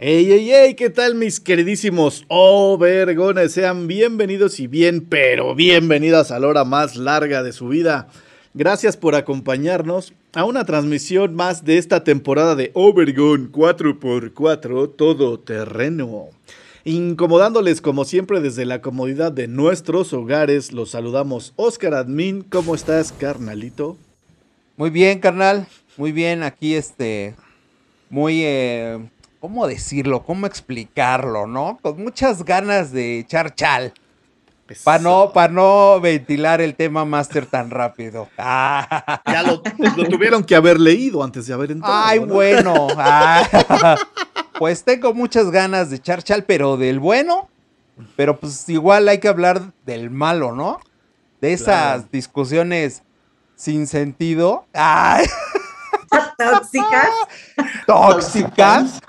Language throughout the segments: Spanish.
Ey, ey, ey, ¿qué tal mis queridísimos Overgones? Sean bienvenidos y bien, pero bienvenidas a la hora más larga de su vida. Gracias por acompañarnos a una transmisión más de esta temporada de Overgone 4x4 Todo Terreno. Incomodándoles como siempre desde la comodidad de nuestros hogares, los saludamos Oscar Admin, ¿cómo estás carnalito? Muy bien, carnal, muy bien, aquí este, muy... Eh ¿cómo decirlo? ¿Cómo explicarlo, no? Con muchas ganas de echar chal. Para no, no ventilar el tema máster tan rápido. Ya lo, tuvieron que haber leído antes de haber entrado. Ay, bueno. pues tengo muchas ganas de echar chal, pero del bueno. Pero pues igual hay que hablar del malo, ¿no? De esas discusiones sin sentido. Ay. Tóxicas. Tóxicas.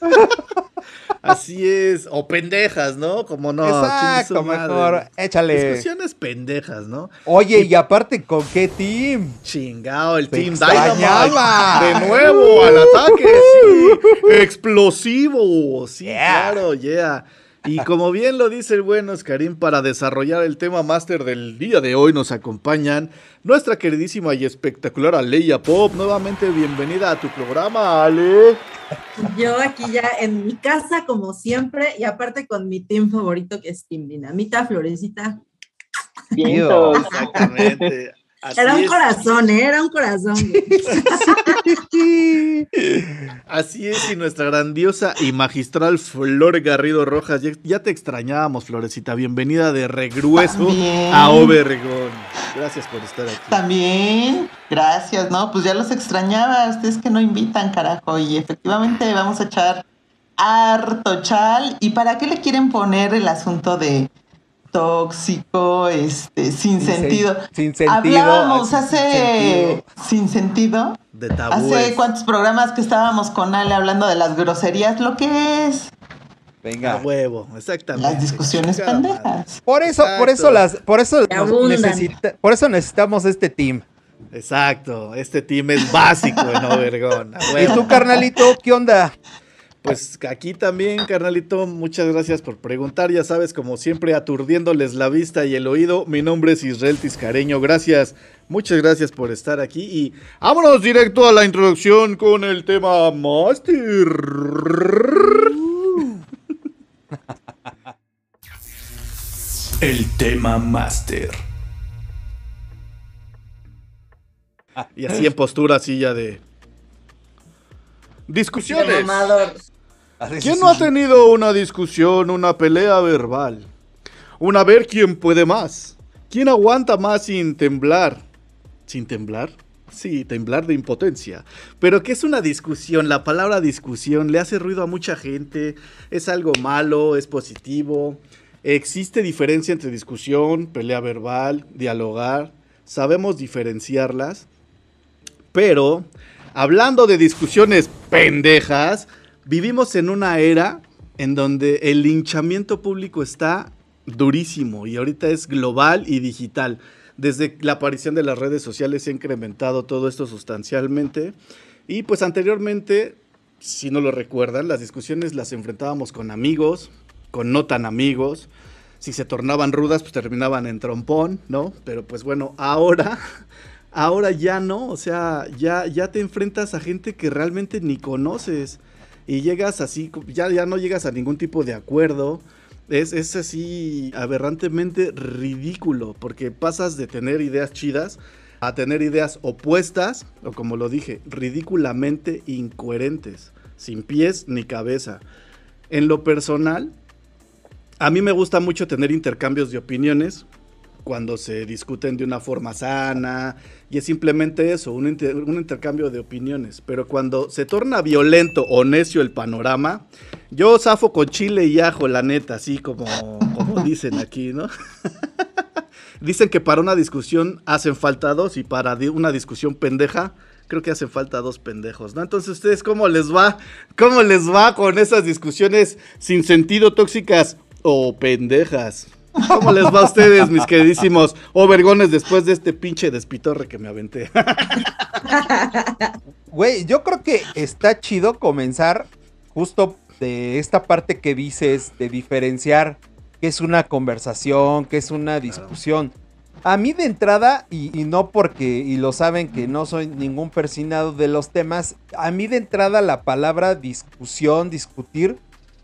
Así es, o pendejas, ¿no? Como no. Exacto, mejor, échale. Discusiones pendejas, ¿no? Oye, y, aparte, ¿con qué team? Chingao, el team Dynamite. De nuevo, al ataque, sí. Explosivo, sí, claro, yeah. Y como bien lo dice el buen Oscarín, para desarrollar el tema máster del día de hoy nos acompañan nuestra queridísima y espectacular Aleya Pop. Nuevamente bienvenida a tu programa, Ale. Yo aquí ya en mi casa, como siempre, y aparte con mi team favorito que es Team Dinamita, Florecita. Bien, exactamente era un corazón, ¿eh? era un corazón. Así es, y nuestra grandiosa y magistral Flor Garrido Rojas. Ya, te extrañábamos, Florecita. Bienvenida de regreso a Obergón. Gracias por estar aquí. También, gracias, ¿no? Pues ya los extrañaba. Ustedes que no invitan, carajo. Y efectivamente vamos a echar harto chal. ¿Y para qué le quieren poner el asunto de tóxico, este, sin, sentido. sin sentido. Hablábamos hace sin sentido. De Hace cuántos programas que estábamos con Ale hablando de las groserías, lo que es. Venga. huevo, exactamente. Las discusiones pendejas. Por eso, por eso las, por eso por eso necesitamos este team. Exacto, este team es básico en Obergón. ¿Y tú, carnalito, qué onda? Pues aquí también, carnalito, muchas gracias por preguntar. Ya sabes, como siempre, aturdiéndoles la vista y el oído. Mi nombre es Israel Tiscareño. Gracias, muchas gracias por estar aquí. Y vámonos directo a la introducción con el tema Master. El tema Master. Y así en postura, silla de Discusiones. ¿Quién no ha tenido una discusión, una pelea verbal? Una ver quién puede más. ¿Quién aguanta más sin temblar? ¿Sin temblar? Sí, temblar de impotencia. Pero ¿qué es una discusión? La palabra discusión le hace ruido a mucha gente. Es algo malo, es positivo. Existe diferencia entre discusión, pelea verbal, dialogar. Sabemos diferenciarlas. Pero hablando de discusiones pendejas, vivimos en una era en donde el linchamiento público está durísimo y ahorita es global y digital. Desde la aparición de las redes sociales se ha incrementado todo esto sustancialmente. Y pues anteriormente, si no lo recuerdan, las discusiones las enfrentábamos con amigos, con no tan amigos. Si se tornaban rudas, pues terminaban en trompón, ¿no? Pero pues bueno, ahora Ahora ya no, o sea, ya, ya te enfrentas a gente que realmente ni conoces y llegas así, ya, ya no llegas a ningún tipo de acuerdo. Es, es así aberrantemente ridículo, porque pasas de tener ideas chidas a tener ideas opuestas, o como lo dije, ridículamente incoherentes, sin pies ni cabeza. En lo personal, a mí me gusta mucho tener intercambios de opiniones cuando se discuten de una forma sana y es simplemente eso, un, intercambio de opiniones. Pero cuando se torna violento o necio el panorama, yo zafo con chile y ajo, la neta, así como, como dicen aquí, ¿no? dicen que para una discusión hacen falta dos y para una discusión pendeja creo que hacen falta dos pendejos, ¿no? Entonces, ¿ustedes cómo les va? ¿Cómo les va con esas discusiones sin sentido tóxicas o pendejas? ¿Cómo les va a ustedes, mis queridísimos overgones, después de este pinche despitorre que me aventé? Güey, yo creo que está chido comenzar justo de esta parte que dices de diferenciar qué es una conversación, qué es una discusión. A mí de entrada, y, y, no porque, y lo saben que no soy ningún persinado de los temas, a mí de entrada la palabra discusión, discutir,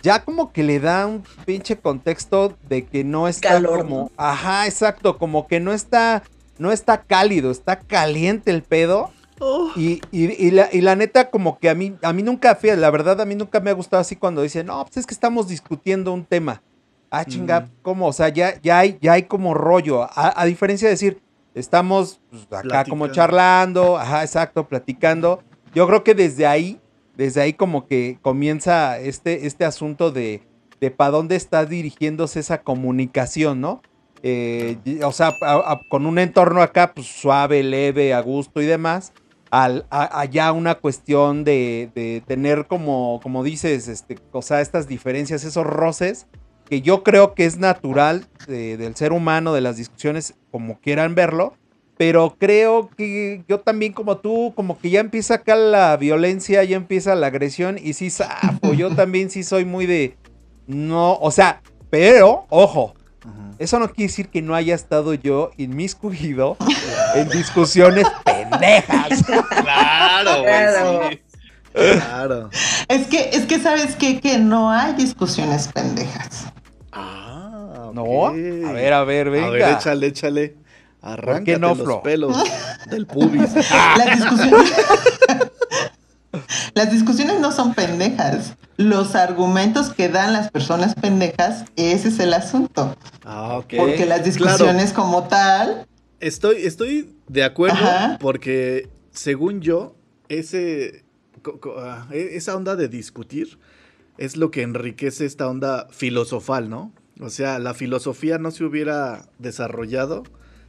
ya como que le da un pinche contexto de que no está Calor, como, ajá, exacto, como que no está, no está cálido, está caliente el pedo. Oh. Y, y, la, y, la, neta, como que a mí, a mí nunca, fíjate, la verdad, a mí nunca me ha gustado así cuando dicen, no, pues es que estamos discutiendo un tema. Ah, chinga, mm. ¿cómo? O sea, ya, ya, hay, ya hay como rollo. A, a diferencia de decir, estamos pues, acá como charlando, ajá, exacto, platicando. Yo creo que desde ahí desde ahí como que comienza este, este asunto de, de para dónde está dirigiéndose esa comunicación, ¿no? Eh, o sea, con un entorno acá pues, suave, leve, a gusto y demás, al, allá una cuestión de, de, tener como, como dices, este, o sea, estas diferencias, esos roces, que yo creo que es natural del ser humano, de las discusiones, como quieran verlo, pero creo que yo también como tú, como que ya empieza acá la violencia, ya empieza la agresión y sí, zafo, yo también sí soy muy de, no, o sea, pero, ojo, eso no quiere decir que no haya estado yo inmiscuido en discusiones pendejas. Claro, Claro. sí. Claro. Es que, es que sabes qué? que no hay discusiones pendejas. Ah, ¿No? A ver, a ver, venga. A ver, échale, échale. Arráncate no, los pelos del pubis. Las discusiones, las discusiones no son pendejas. Los argumentos que dan las personas pendejas, ese es el asunto. Ah. Porque las discusiones como tal, Estoy, estoy de acuerdo Ajá. porque, según yo, ese, co- co- ah, e- esa onda de discutir es lo que enriquece esta onda filosofal, ¿no? O sea, la filosofía no se hubiera desarrollado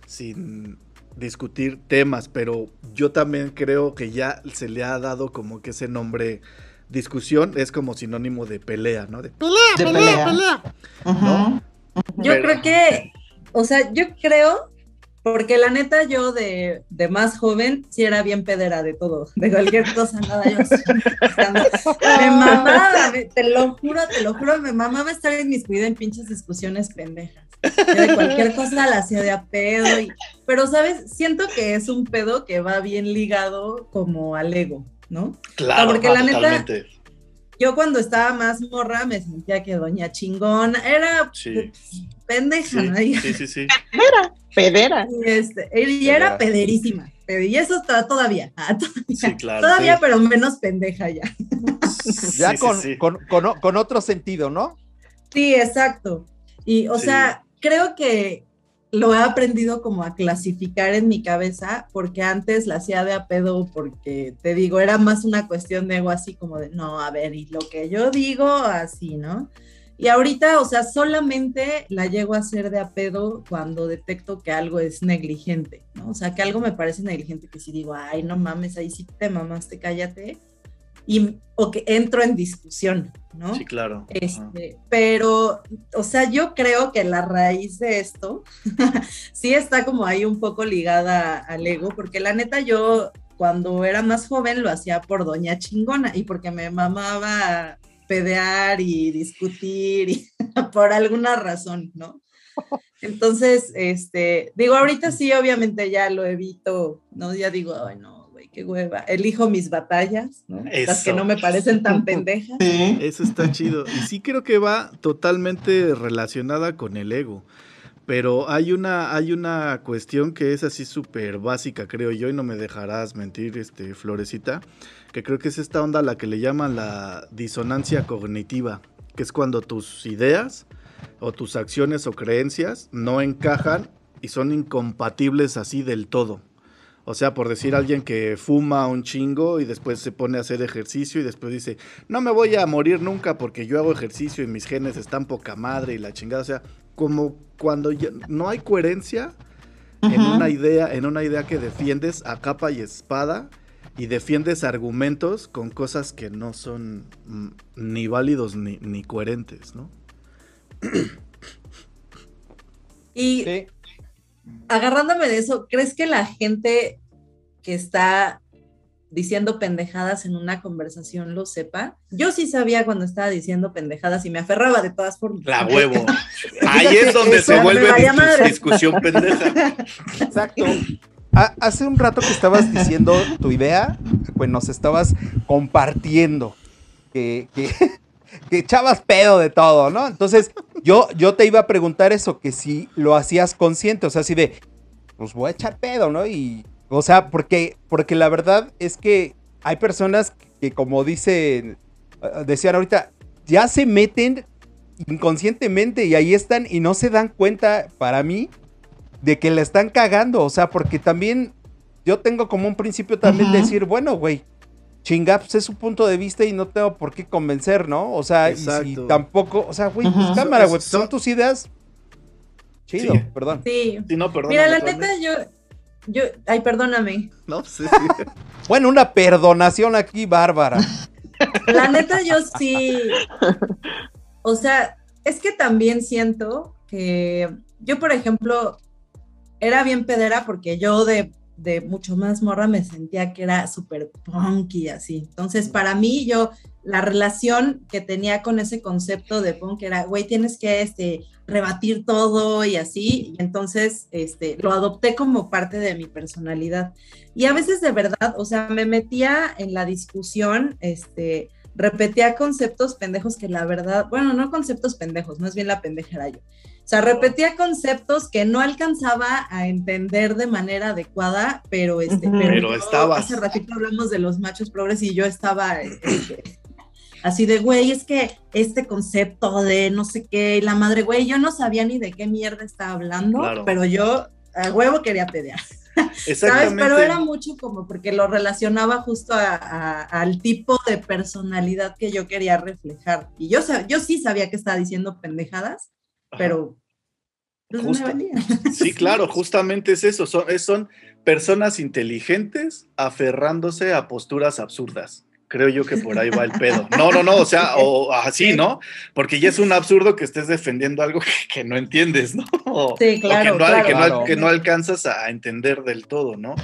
sin discutir temas, pero yo también creo que ya se le ha dado como que ese nombre discusión es como sinónimo de pelea, ¿no? De de pelea. Ujú. ¿no? Yo Pero- creo que, o sea, yo creo, porque la neta yo de, de más joven sí era bien pedera de todo, de cualquier cosa, nada, yo me mamaba, me- te lo juro, te lo juro, me mamaba estar inmiscuida en pinches discusiones pendejas. Yo de cualquier cosa la hacía de a pedo, y- pero sabes, siento que es un pedo que va bien ligado como al ego, ¿no? Claro, porque la neta- totalmente. Yo cuando estaba más morra me sentía que doña chingón era Sí. pendeja, ¿no? Y- sí, sí, sí. Pedera. Y, este, y era pederísima. Y eso está todavía. todavía, Sí, claro. todavía, sí. pero menos pendeja ya. Ya Sí, sí, con, sí. Con, con otro sentido, ¿no? Sí, exacto. Y, o Sí. sea, creo que lo he aprendido como a clasificar en mi cabeza, porque antes la hacía de a pedo, porque te digo, era más una cuestión de ego así como de, no, a ver, y lo que yo digo, así, ¿no? Y ahorita, o sea, solamente la llego a hacer de a pedo cuando detecto que algo es negligente, ¿no? O sea, que algo me parece negligente, que si digo, ay, no mames, ahí sí te mamaste, cállate. Y, o que entro en discusión, ¿no? Sí, claro. Este, pero, o sea, yo creo que la raíz de esto sí está como ahí un poco ligada al ego, porque la neta yo cuando era más joven lo hacía por doña chingona y porque me mamaba pedear y discutir y por alguna razón, ¿no? Entonces, este, digo, ahorita sí, obviamente ya lo evito, ¿no? Ya digo, ay, no, qué hueva. Elijo mis batallas, ¿no? Las que no me parecen tan pendejas. Sí. Eso está chido. Y sí creo que va totalmente relacionada con el ego. Pero hay una, hay una cuestión que es así súper básica, creo yo, y no me dejarás mentir, este, Florecita, que creo que es esta onda a la que le llaman la disonancia cognitiva, que es cuando tus ideas o tus acciones o creencias no encajan y son incompatibles así del todo. O sea, por decir alguien que fuma un chingo y después se pone a hacer ejercicio y después dice, no me voy a morir nunca porque yo hago ejercicio y mis genes están poca madre y la chingada. O sea, como cuando no hay coherencia en una idea, en una idea que defiendes a capa y espada y defiendes argumentos con cosas que no son mm, ni válidos ni, ni coherentes, ¿no? Y agarrándome de eso, ¿crees que la gente que está diciendo pendejadas en una conversación lo sepa? Yo sí sabía cuando estaba diciendo pendejadas y me aferraba de todas formas. La huevo. Ahí es donde se vuelve discusión pendeja. Exacto. Hace un rato que estabas diciendo tu idea, pues nos estabas compartiendo que, que, que echabas pedo de todo, ¿no? Entonces, yo, yo te iba a preguntar eso, que si lo hacías consciente, o sea, así de, pues voy a echar pedo, ¿no? Y, o sea, porque, porque la verdad es que hay personas que, como dicen, eh, decían ahorita, ya se meten inconscientemente y ahí están y no se dan cuenta, para mí, de que la están cagando, o sea, porque también yo tengo como un principio también de decir, bueno, güey, chinga, pues es su punto de vista y no tengo por qué convencer, ¿no? O sea, y, tampoco, o sea, güey, pues cámara, güey, son tus ideas. Chido, perdón. Sí. no, Mira, la neta, yo, yo, ay, perdóname. No, sí, sí. bueno, una perdonación aquí, bárbara. La neta, yo sí. O sea, es que también siento que yo, por ejemplo, era bien pedera porque yo de de mucho más morra me sentía que era súper punk y así. Entonces, para mí, yo, la relación que tenía con ese concepto de punk era, güey, tienes que este, rebatir todo y así. Y entonces, este, lo adopté como parte de mi personalidad. Y a veces de verdad, o sea, me metía en la discusión, este, repetía conceptos pendejos que la verdad, bueno, no conceptos pendejos, más bien la pendeja era yo. O sea, repetía conceptos que no alcanzaba a entender de manera adecuada, pero este, pero, estaba. Hace ratito hablamos de los machos progres y yo estaba este, así de, güey, es que este concepto de no sé qué, la madre, güey, yo no sabía ni de qué mierda estaba hablando, pero yo a huevo quería pelear. ¿Sabes? Pero era mucho como porque lo relacionaba justo al tipo de personalidad que yo quería reflejar. Y yo, yo sí sabía que estaba diciendo pendejadas, pero pues, sí, claro, justamente es eso. Son, son personas inteligentes aferrándose a posturas absurdas. Creo yo que por ahí va el pedo. No, no, no, o sea, o así, ¿no? Porque ya es un absurdo que estés defendiendo algo que, no entiendes, ¿no? sí, claro, que, no, alcanzas a entender del todo, ¿no?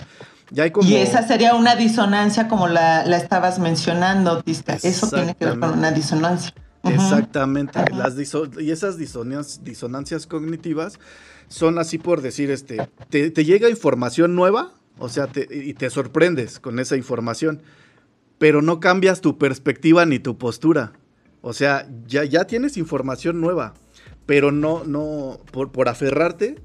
Y esa sería una disonancia como la, estabas mencionando, Tista. Eso tiene que ver con una disonancia. Exactamente. Las y esas disonancias, cognitivas son así por decir, este, te, llega información nueva, o sea, y te sorprendes con esa información, pero no cambias tu perspectiva ni tu postura. O sea, ya, ya tienes información nueva, pero no, no, por, por aferrarte,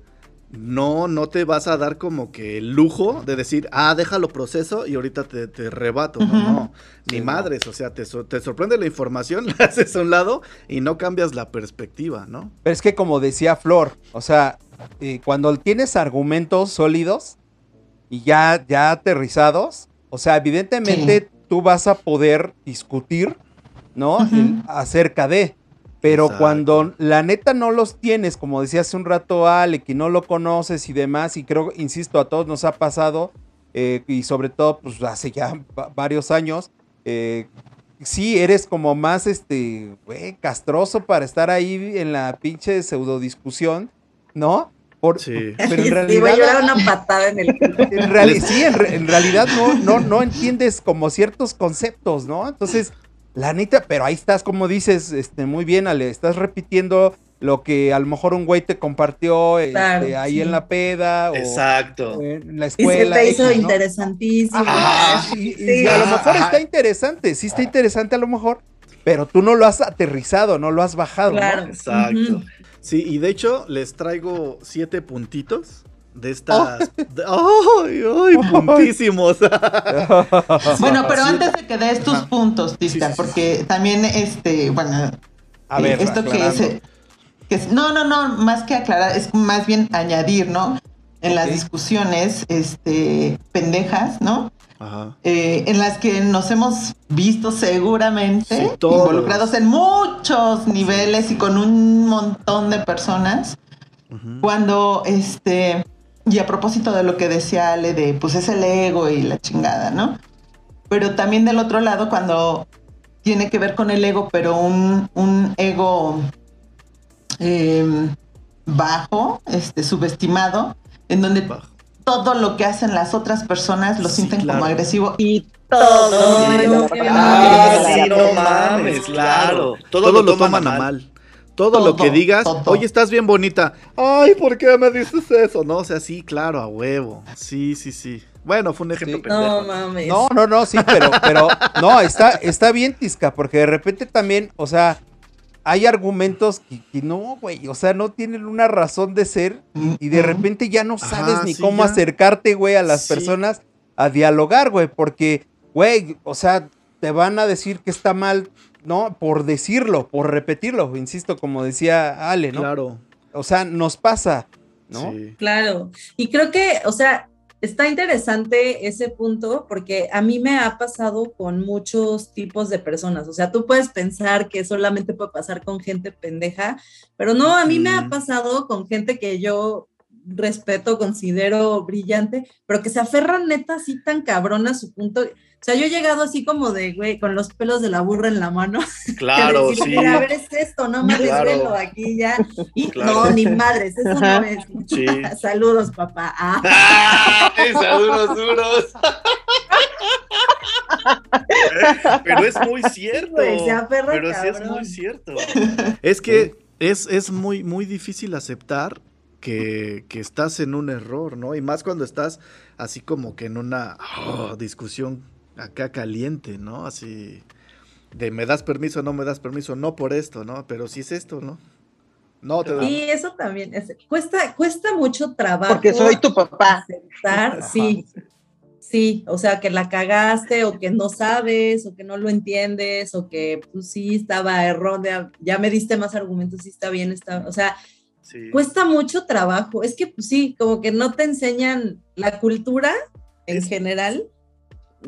no, no te vas a dar como que el lujo de decir, ah, déjalo proceso y ahorita te, te rebato. No, no, ni madres, o sea, te, te, sorprende la información, la haces a un lado y no cambias la perspectiva, ¿no? Pero es que como decía Flor, o sea, eh, cuando tienes argumentos sólidos y ya, ya aterrizados, o sea, evidentemente tú vas a poder discutir, ¿no? acerca de, pero cuando la neta no los tienes, como decía hace un rato Ale, que no lo conoces y demás, y creo, insisto, a todos nos ha pasado, eh, y sobre todo, pues hace ya varios años, eh, sí eres como más, este, güey, castroso para estar ahí en la pinche pseudo discusión, ¿no? Por, sí. Pero en realidad. una patada en el. En sí, en, realidad no, no, no entiendes como ciertos conceptos, ¿no? Entonces, la neta, pero ahí estás, como dices, este, muy bien, Ale, estás repitiendo lo que a lo mejor un güey te compartió este, ahí en la peda o Exacto. en la escuela. Y se te hizo interesantísimo. y, a lo mejor está interesante, sí está interesante a lo mejor, pero tú no lo has aterrizado, no lo has bajado. Claro. Exacto. Sí, y de hecho les traigo siete puntitos de estas. ¡Ay, ay, puntísimos! bueno, pero antes de que des tus puntos, Tista, porque también, este, bueno, a ver, esto que es. que no, no, no, más que aclarar, es más bien añadir, ¿no? En las discusiones, este, pendejas, ¿no? Ajá. Eh, en las que nos hemos visto seguramente involucrados en muchos niveles y con un montón de personas. Cuando, este, y a propósito de lo que decía Ale de, pues es el ego y la chingada, ¿no? Pero también del otro lado, cuando tiene que ver con el ego, pero un, un ego em, bajo, este, subestimado, en donde todo lo que hacen las otras personas lo sienten como agresivo y todo. ah, sí, no mames, claro. Todo, lo, toman a mal. Todo, lo que digas, oye, estás bien bonita. Ay, ¿por qué me dices eso? No, o sea, sí, claro, a huevo. Sí, sí, sí. Bueno, fue un ejemplo pendejo. No mames. No, no, no, sí, pero, pero, no, está, está bien, Tisca, porque de repente también, o sea, hay argumentos que, no, güey, o sea, no tienen una razón de ser y de repente ya no sabes ni cómo acercarte, güey, a las personas a dialogar, güey, porque, güey, o sea, te van a decir que está mal, ¿no? Por decirlo, por repetirlo, insisto, como decía Ale, ¿no? Claro. O sea, nos pasa, ¿no? Claro. Y creo que, o sea, está interesante ese punto porque a mí me ha pasado con muchos tipos de personas. O sea, tú puedes pensar que solamente puede pasar con gente pendeja, pero no, a mí me ha pasado con gente que yo respeto, considero brillante, pero que se aferran neta así tan cabrón a su punto. O sea, yo he llegado así como de, güey, con los pelos de la burra en la mano. Claro, sí. Mira, a ver, es esto, no me claro. aquí ya. Y no, ni madres, eso no es. Sí. Saludos, papá. Ah. saludos duros. Pero es muy cierto. pero sí es muy cierto. Es que es, es muy, muy difícil aceptar que, que, estás en un error, ¿no? Y más cuando estás así como que en una oh, discusión acá caliente, ¿no? Así de me das permiso, no me das permiso, no por esto, ¿no? Pero si es esto, ¿no? No te Y eso también cuesta cuesta mucho trabajo. Porque soy tu papá. Aceptar, sí. Sí, o sea, que la cagaste o que no sabes o que no lo entiendes o que pues sí estaba errónea, ya me diste más argumentos, sí está bien, está, o sea, cuesta mucho trabajo. Es que pues sí, como que no te enseñan la cultura en general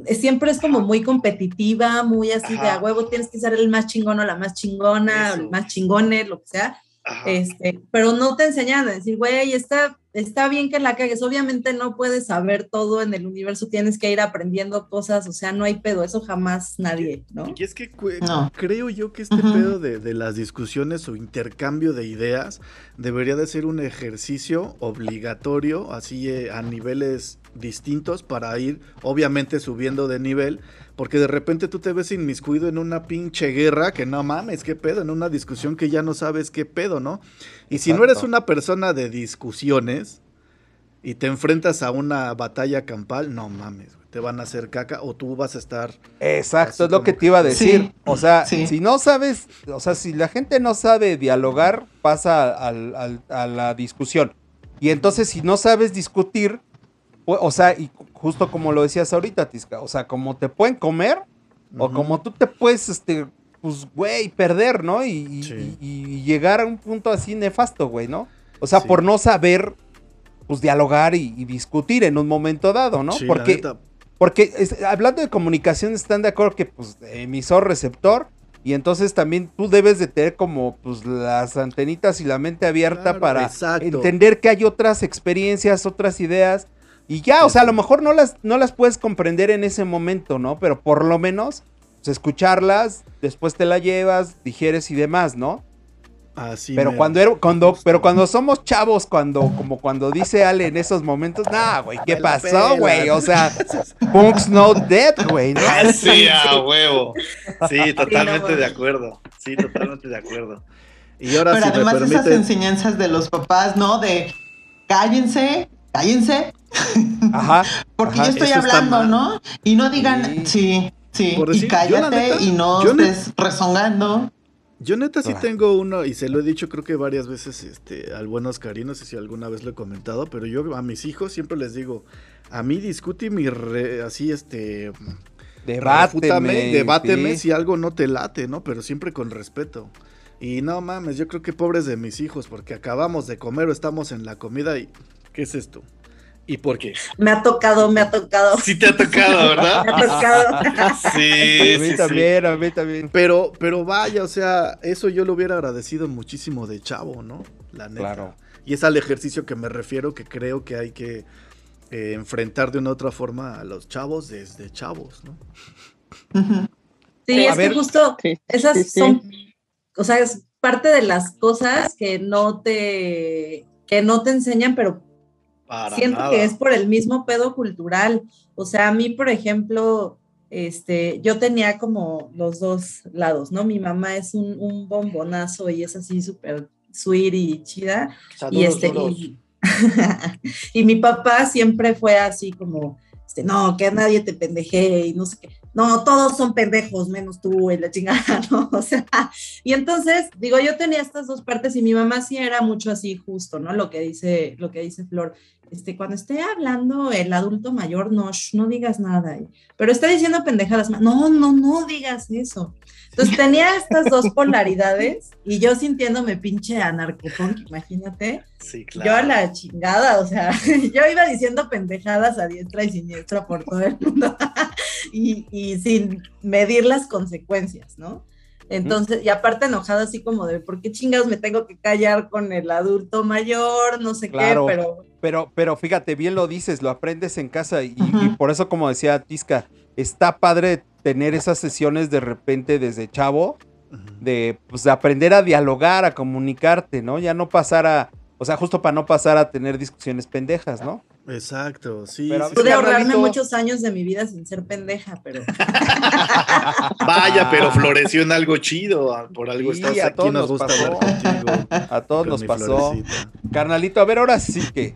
siempre es como muy competitiva, muy así de a huevo, tienes que ser el más chingón o la más chingona, o el más chingone, lo que sea. Este, pero no te enseñan a decir, güey, está, está bien que la cagues. Obviamente no puedes saber todo en el universo, tienes que ir aprendiendo cosas, o sea, no hay pedo, eso jamás nadie, ¿no? Y es que creo yo que este pedo de, de, las discusiones o intercambio de ideas debería de ser un ejercicio obligatorio, así eh, a niveles distintos para ir obviamente subiendo de nivel, porque de repente tú te ves inmiscuido en una pinche guerra que no mames, qué pedo, en una discusión que ya no sabes qué pedo, ¿no? Y si no eres una persona de discusiones y te enfrentas a una batalla campal, no mames, te van a hacer caca o tú vas a estar... Exacto, es lo que te iba a decir. o sea, si no sabes, o sea, si la gente no sabe dialogar, pasa a la discusión. Y entonces si no sabes discutir, o sea, y justo como lo decías ahorita, Tisca, o sea, como te pueden comer, o como tú te puedes, este, pues, güey, perder, ¿no? Y, llegar a un punto así nefasto, güey, ¿no? O sea, por no saber, pues, dialogar y, discutir en un momento dado, ¿no? porque, porque hablando de comunicación, están de acuerdo que, pues, emisor, receptor, y entonces también tú debes de tener como pues las antenitas y la mente abierta para entender que hay otras experiencias, otras ideas y ya, o sea, a lo mejor no las, no las puedes comprender en ese momento, ¿no? Pero por lo menos pues, escucharlas, después te la llevas, digieres y demás, ¿no? Así pero cuando, cuando pero cuando somos chavos, cuando como cuando dice Ale en esos momentos, nah, güey, ¿qué pasó, güey? O sea, punks no dead, güey, ¿no? Sí, a huevo. Sí, totalmente de acuerdo. Sí, totalmente de acuerdo. Y ahora pero además esas enseñanzas de los papás, ¿no? De cállense, cállense. Ajá. Porque yo estoy hablando, ¿no? Y no digan, sí, sí, y cállate y no estés rezongando. Yo neta sí tengo uno, y se lo he dicho creo que varias veces este, al buen Oscar, no sé si alguna vez lo he comentado, pero yo a mis hijos siempre les digo, a mí discute mi así este... Debáteme. debáteme si algo no te late, ¿no? Pero siempre con respeto. Y no mames, yo creo que pobres de mis hijos, porque acabamos de comer o estamos en la comida y ¿qué es esto? ¿Y por qué? Me ha tocado, me ha tocado. Sí te ha tocado, ¿verdad? me ha tocado. sí, a mí también, a mí también. Pero, pero vaya, o sea, eso yo lo hubiera agradecido muchísimo de chavo, ¿no? La neta. Claro. Y es al ejercicio que me refiero que creo que hay que eh, enfrentar de una u otra forma a los chavos desde chavos, ¿no? Sí, es que justo esas son, o sea, es parte de las cosas que no te, que no te enseñan, pero siento que es por el mismo pedo cultural. O sea, a mí, por ejemplo, este, yo tenía como los dos lados, ¿no? Mi mamá es un, un bombonazo y es así súper sweet y chida. y este, y, mi papá siempre fue así como, este, no, que nadie te pendeje y no sé qué. No, todos son pendejos, menos tú y la chingada, ¿no? O sea, y entonces, digo, yo tenía estas dos partes y mi mamá sí era mucho así justo, ¿no? Lo que dice, lo que dice Flor este, cuando esté hablando el adulto mayor, no, no digas nada. Pero está diciendo pendejadas, no, no, no digas eso. Entonces tenía estas dos polaridades y yo sintiéndome pinche anarcopunk, imagínate. Sí, claro. Yo a la chingada, o sea, yo iba diciendo pendejadas a diestra y siniestra por todo el mundo y, y sin medir las consecuencias, ¿no? Entonces, y aparte enojada así como de, ¿por qué chingados me tengo que callar con el adulto mayor? No sé qué, pero... Pero, pero fíjate, bien lo dices, lo aprendes en casa y, por eso como decía Tisca, está padre tener esas sesiones de repente desde chavo, de, pues, de aprender a dialogar, a comunicarte, ¿no? Ya no pasar a, o sea, justo para no pasar a tener discusiones pendejas, ¿no? Exacto, sí. Pude ahorrarme muchos años de mi vida sin ser pendeja, pero. Vaya, pero floreció en algo chido. Por algo estás a aquí, nos, gusta pasó. A todos nos pasó. Carnalito, a ver, ahora sí que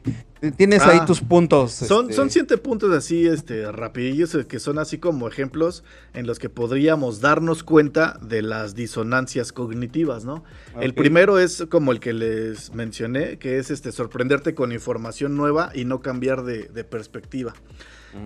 Tienes ahí ah. tus puntos. Son, son este. siete puntos así, este, rapidillos, eh, que son así como ejemplos en los que podríamos darnos cuenta de las disonancias cognitivas, ¿no? El primero es como el que les mencioné, que es este, sorprenderte con información nueva y no cambiar de, perspectiva.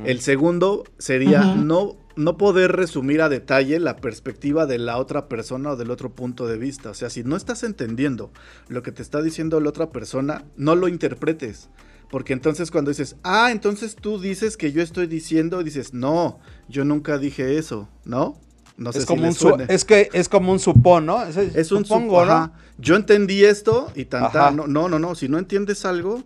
El segundo sería no, no poder resumir a detalle la perspectiva de la otra persona o del otro punto de vista. O sea, si no estás entendiendo lo que te está diciendo la otra persona, no lo interpretes. Porque entonces cuando dices, ah, entonces tú dices que yo estoy diciendo, dices, no, yo nunca dije eso, ¿no? No sé es como si un Es que es como un supón, ¿no? Es, un supongo, ¿no? Yo entendí esto y tanta. No, no, no, no. Si no entiendes algo,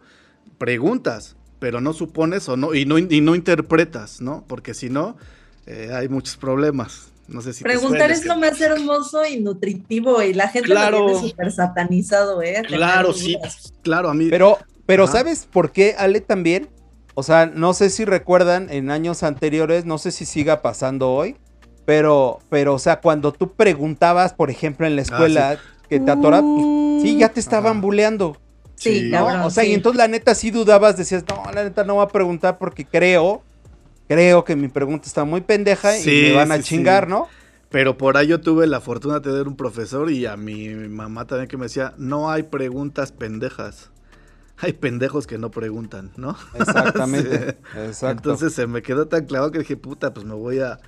preguntas, pero no supones o no, y no, y no interpretas, ¿no? Porque si no, eh, hay muchos problemas. No sé si Preguntar es lo más hermoso y nutritivo y la gente lo tiene súper satanizado, ¿eh? Claro, sí. Claro, a mí. Pero pero ¿sabes por qué, Ale, también? O sea, no sé si recuerdan en años anteriores, no sé si siga pasando hoy, pero, pero, o sea, cuando tú preguntabas, por ejemplo, en la ah, escuela que te atoras, pues, sí, ya te estaban buleando. Sí, ¿no? o sea, y entonces la neta sí dudabas, decías, no, la neta no voy a preguntar porque creo, creo que mi pregunta está muy pendeja y me van a chingar, ¿no? Pero por ahí yo tuve la fortuna de tener un profesor y a mi mamá también que me decía, no hay preguntas pendejas hay pendejos que no preguntan, ¿no? Exactamente. Entonces se me quedó tan clavado que dije, puta, pues me voy a,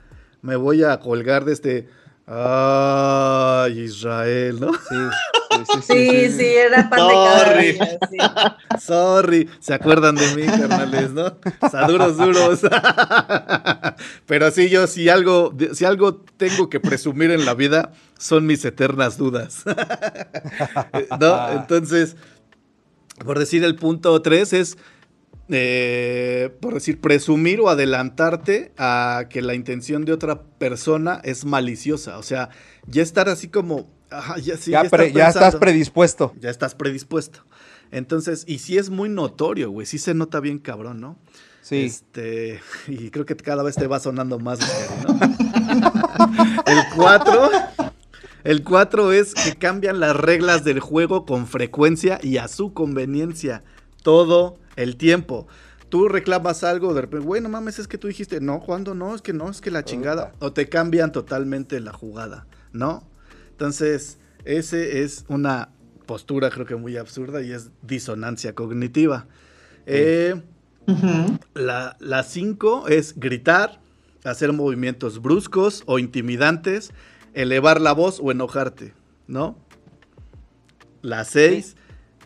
me voy a colgar de este. Ay, Israel, ¿no? Sí. Sí, sí, sí, era pan de cada Sorry, se acuerdan de mí, carnales, ¿no? Saduros duros. Pero sí, yo si algo, si algo tengo que presumir en la vida, son mis eternas dudas. ¿No? Entonces, por decir el punto 3 es, eh, por decir, presumir o adelantarte a que la intención de otra persona es maliciosa. O sea, ya estar así como... ya, ya, estás predispuesto. Ya estás predispuesto. Entonces, y sí es muy notorio, güey, sí se nota bien cabrón, ¿no? Sí. Este, y creo que cada vez te va sonando más, ¿no? el 4 el 4 es que cambian las reglas del juego con frecuencia y a su conveniencia. Todo el tiempo. Tú reclamas algo, de repente, bueno, mames, es que tú dijiste, no, cuando no, es que no, es que la chingada. O te cambian totalmente la jugada, ¿no? Entonces, ese es una postura creo que muy absurda y es disonancia cognitiva. Eh, la 5 es gritar, hacer movimientos bruscos o intimidantes elevar la voz o enojarte, ¿no? La seis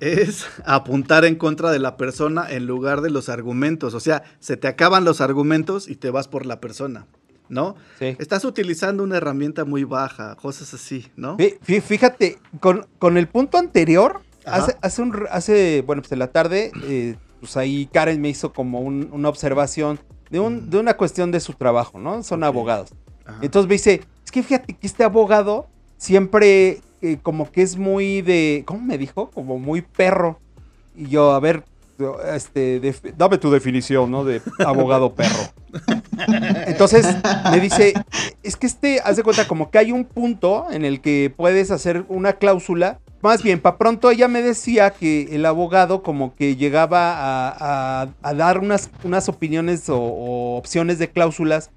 es apuntar en contra de la persona en lugar de los argumentos. O sea, se te acaban los argumentos y te vas por la persona. ¿No? Sí. Estás utilizando una herramienta muy baja, cosas así, ¿no? Fíjate, con, con el punto anterior, hace, hace, un, hace, bueno, pues en la tarde, eh, pues ahí Karen me hizo como una observación de, un, mm. de una cuestión de su trabajo, ¿no? Son abogados. Entonces me dice, es que fíjate que este abogado siempre eh, como que es muy de, ¿cómo me dijo? Como muy perro. Y yo, a ver, este, dame tu definición, ¿no? De abogado perro. Entonces me dice, es que este, haz de cuenta como que hay un punto en el que puedes hacer una cláusula. Más bien, para pronto ella me decía que el abogado como que llegaba a, dar unas, unas opiniones o opciones de cláusulas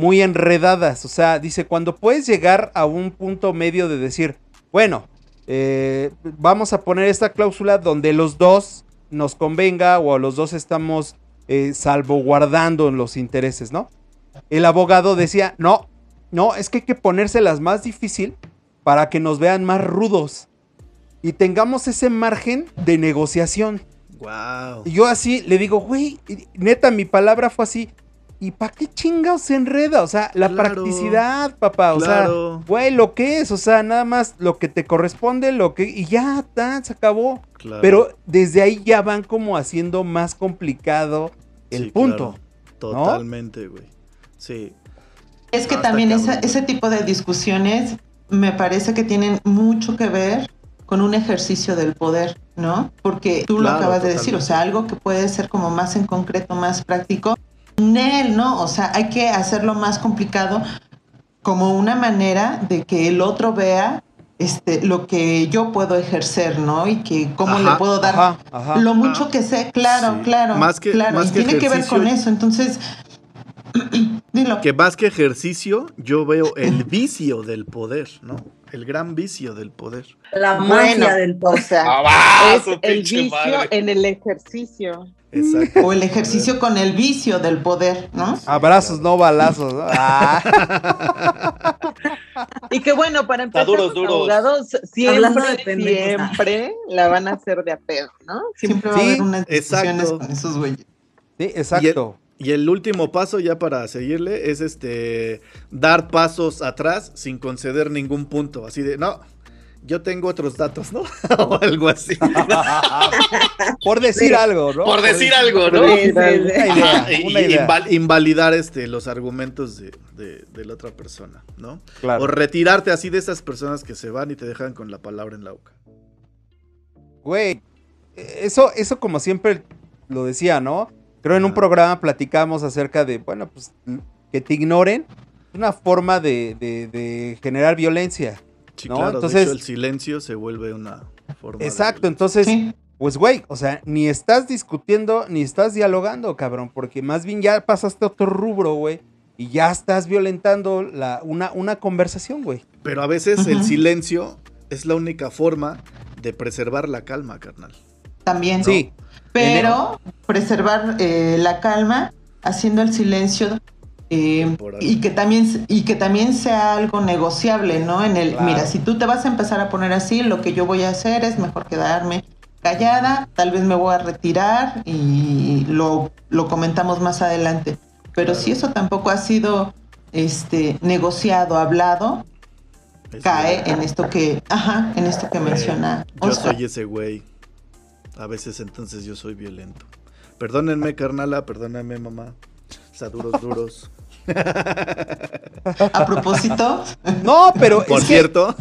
muy enredadas. O sea, dice, cuando puedes llegar a un punto medio de decir, bueno, eh, vamos a poner esta cláusula donde los dos nos convenga o a los dos estamos eh, salvaguardando los intereses, ¿no? El abogado decía, no, no, es que hay que ponérselas más difícil para que nos vean más rudos y tengamos ese margen de negociación. Wow. Y yo así le digo, güey, neta, mi palabra fue así. ¿Y para qué chingados se enreda? O sea, la practicidad, papá. O sea, güey, lo que es, o sea, nada más lo que te corresponde, lo que. Y ya, está, se acabó. Pero desde ahí ya van como haciendo más complicado el punto. Totalmente, güey. Sí. Es que también ese tipo de discusiones me parece que tienen mucho que ver con un ejercicio del poder, ¿no? Porque tú lo acabas de decir, o sea, algo que puede ser como más en concreto, más práctico, Nel, ¿no? O sea, hay que hacerlo más complicado como una manera de que el otro vea este, lo que yo puedo ejercer, ¿no? Y que cómo le puedo dar lo mucho que sé, claro, claro. Más que, claro, y tiene que ver con eso. Entonces, dilo. Que más que ejercicio, yo veo el vicio del poder, ¿no? El gran vicio del poder. La magia del poder. O sea, ah, es el vicio en el ejercicio. O el ejercicio con el vicio del poder, ¿no? Abrazos, no balazos. Ah. y que bueno, para empezar, los abogados siempre, siempre la van a hacer de a pedo, ¿no? Siempre va a haber unas discusiones con esos güeyes. Sí, exacto. Y el, último paso ya para seguirle es este dar pasos atrás sin conceder ningún punto. Así de, no, yo tengo otros datos, ¿no? o algo así. Por decir algo, ¿no? Por decir algo, ¿no? invalidar este, los argumentos de, la otra persona, ¿no? O retirarte así de esas personas que se van y te dejan con la palabra en la boca. Güey, eso, eso como siempre lo decía, ¿no? Creo en un programa platicamos acerca de, bueno, pues que te ignoren. Es una forma de generar violencia. Sí, claro, entonces, el silencio se vuelve una forma. Exacto, entonces, pues güey, o sea, ni estás discutiendo ni estás dialogando, cabrón, porque más bien ya pasaste a otro rubro, güey, y ya estás violentando la, una, una conversación, güey. Pero a veces el silencio es la única forma de preservar la calma, carnal. También. Sí. Pero preservar eh, la calma haciendo el silencio eh, y que también y que también sea algo negociable, ¿no? En el, mira, si tú te vas a empezar a poner así, lo que yo voy a hacer es mejor quedarme callada, tal vez me voy a retirar y lo, lo comentamos más adelante. Pero si eso tampoco ha sido este negociado, hablado, cae en esto que, ajá, en esto que menciona. Yo soy ese güey. A veces entonces yo soy violento. Perdónenme, carnala, perdónenme, mamá. O sea, duros, duros. A propósito. No, pero. Por cierto.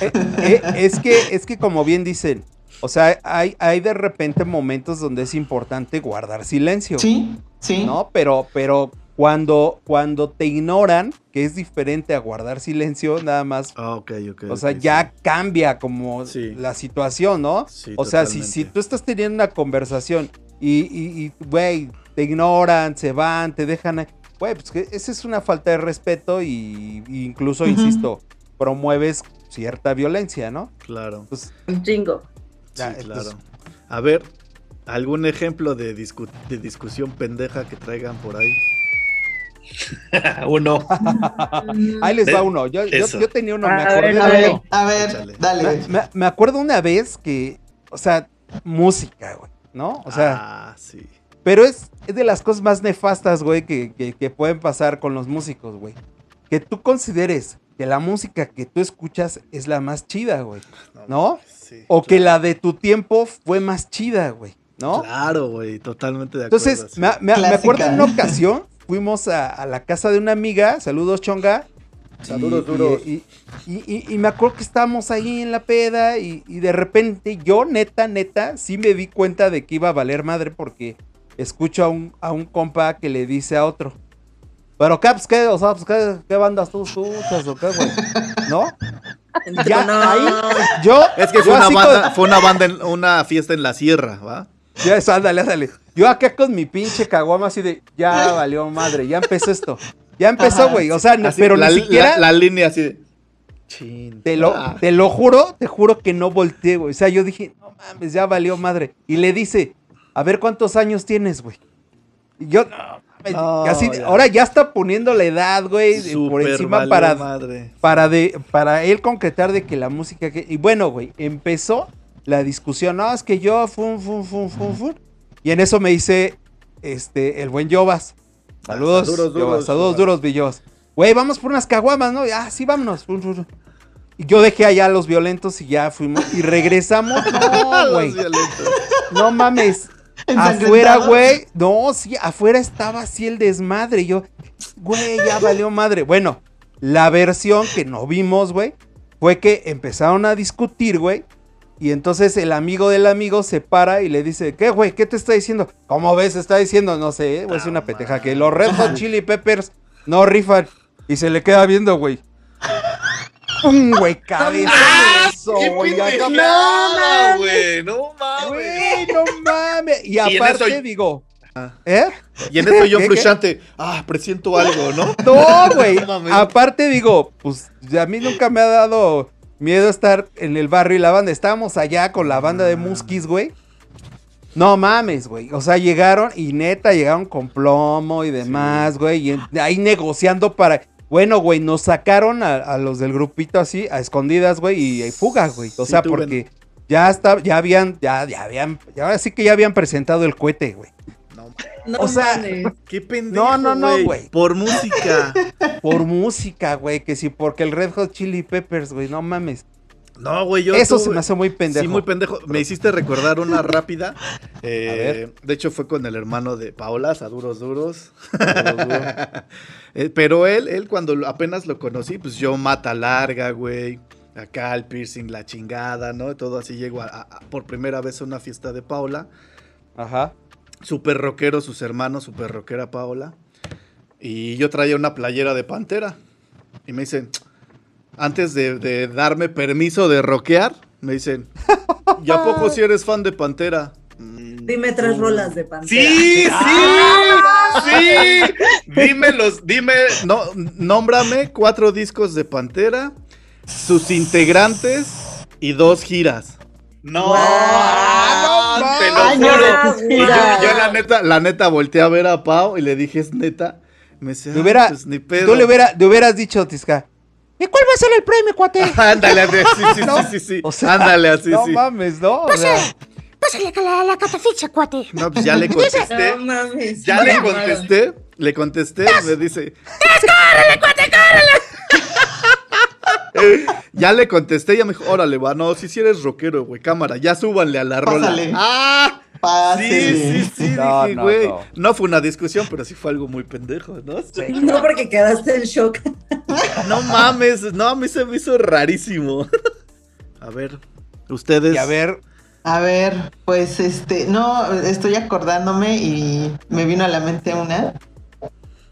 Eh, eh, es, que, es que, como bien dicen, o sea, hay, hay de repente momentos donde es importante guardar silencio. Sí, sí. ¿No? Pero, pero cuando, cuando te ignoran, que es diferente a guardar silencio, nada más. Ah, ok, ok. O sea, ya cambia como la situación, ¿no? o sea, si, si tú estás teniendo una conversación y, güey, te ignoran, se van, te dejan Güey, pues que esa es una falta de respeto y, incluso, insisto, promueves cierta violencia, ¿no? Claro. Pues, Un chingo. sí, claro. A ver, ¿algún ejemplo de, de discusión pendeja que traigan por ahí? uno. Ahí les va uno. Yo, tenía uno, me acordé de ver, A ver, dale. Me, acuerdo una vez que, o sea, música, güey, ¿no? O sea, ah, sí. Pero es, es de las cosas más nefastas, güey, que, que, pueden pasar con los músicos, güey. Que tú consideres que la música que tú escuchas es la más chida, güey. ¿No? o que la de tu tiempo fue más chida, güey. ¿No? Claro, güey, totalmente de acuerdo. Entonces, me, me, acuerdo en una ocasión, fuimos a, la casa de una amiga, saludos Chonga. Saludos duros. Y, y, me acuerdo que estábamos ahí en la peda y, de repente yo, neta, neta, sí me di cuenta de que iba a valer madre porque escucho a un, a un compa que le dice a otro. Pero qué, pues qué, o sea, pues qué, qué bandas tú escuchas o qué, güey. ¿No? Ya, ahí, yo. Es que fue una banda, fue una banda en una fiesta en la sierra, ¿va? Ya eso, ándale, ándale. Yo acá con mi pinche caguama así de, ya valió madre, ya empezó esto. Ya empezó, güey. O sea, pero ni siquiera. La, línea así de. Chin, te, lo, te lo juro, te juro que no volteé, güey. O sea, yo dije, no mames, ya valió madre. Y le dice, a ver cuántos años tienes, güey. Y yo, no, así, ahora ya está poniendo la edad, güey, por encima para, para, de, para él concretar de que la música que... Y bueno, güey, empezó la discusión, no, es que yo, fum, fum, fum, fum, fum. Y en eso me dice, este, el buen Yobas. Saludos, duros, duros, saludos duros, Villos. Güey, vamos por unas caguamas, ¿no? Ah, sí, vámonos. Y yo dejé allá a los violentos y ya fuimos. Y regresamos. No, güey. no mames. Afuera, güey. No, sí, afuera estaba así el desmadre. Y yo, güey, ya valió madre. Bueno, la versión que no vimos, güey, fue que empezaron a discutir, güey. Y entonces el amigo del amigo se para y le dice, ¿qué, güey? ¿Qué te está diciendo? ¿Cómo ves? Está diciendo, no sé, es una peteja, que los Red Hot Chili Peppers no rifan. Y se le queda viendo, güey. ¡Pum, güey! Cabeza eso, güey. No mames, güey. No mames. Güey, no mames. Y aparte, digo. Ah. ¿Eh? Y en eso yo frustrante, ah, presiento algo, ¿no? No, güey. aparte digo, pues a mí nunca me ha dado miedo estar en el barrio y la banda. Estábamos allá con la banda de Muskis, güey. No mames, güey. O sea, llegaron y neta llegaron con plomo y demás, güey. Y ahí negociando para. Bueno, güey, nos sacaron a, los del grupito así, a escondidas, güey, y, y fuga, güey. O sea, porque ya está, ya habían, ya, ya habían, ya sí que ya habían presentado el cohete, güey. No, o sea, qué pendejo. No, no, no, güey. Por música. Por música, güey. Que sí, porque el Red Hot Chili Peppers, güey, no mames. No, güey, yo. Eso se me hace muy pendejo. Sí, muy pendejo. Me hiciste recordar una rápida. Eh, a ver. De hecho, fue con el hermano de Paola, a duros duros. Eh, pero él, él, cuando apenas lo conocí, pues yo mata larga, güey. Acá el piercing, la chingada, ¿no? Todo así llego por primera vez a una fiesta de Paola. Ajá. Super rockero, sus hermanos, super rockera Paola. Y yo traía una playera de pantera. Y me dicen, antes de, darme permiso de rockear, me dicen, ¿ya poco si eres fan de Pantera? Dime tres rolas de Pantera. Sí, sí, sí. Dime los, dime, no, nómbrame cuatro discos de Pantera, sus integrantes y dos giras. No, no, te lo juro. yo, la neta, la neta volteé a ver a Pau y le dije, es neta. Me decía, hubiera, pues, ni pedo. Tú le, hubiera, le hubieras dicho, Tisca, ¿Y cuál va a ser el premio, cuate? Ándale, sí, sí, sí, sí, sí. Ándale, así, no sí. No mames, ¿no? O sea, pásale la, la cataficha, cuate. No, pues ya le contesté. No mames. Ya le contesté. Le contesté y me dice. ¡Córrele, cuate, córrele! ya le contesté y ya me dijo, órale, va, no, si si eres rockero, güey, cámara, ya súbanle a la Pásale. rola. ¡Ah! Sí, sí, sí, no, dije, güey. No, fue una discusión, pero sí fue algo muy pendejo, ¿no? No, porque quedaste en shock. No mames, no, a mí se me hizo rarísimo. A ver, ustedes. Y a ver. A ver, pues este, no, estoy acordándome y me vino a la mente una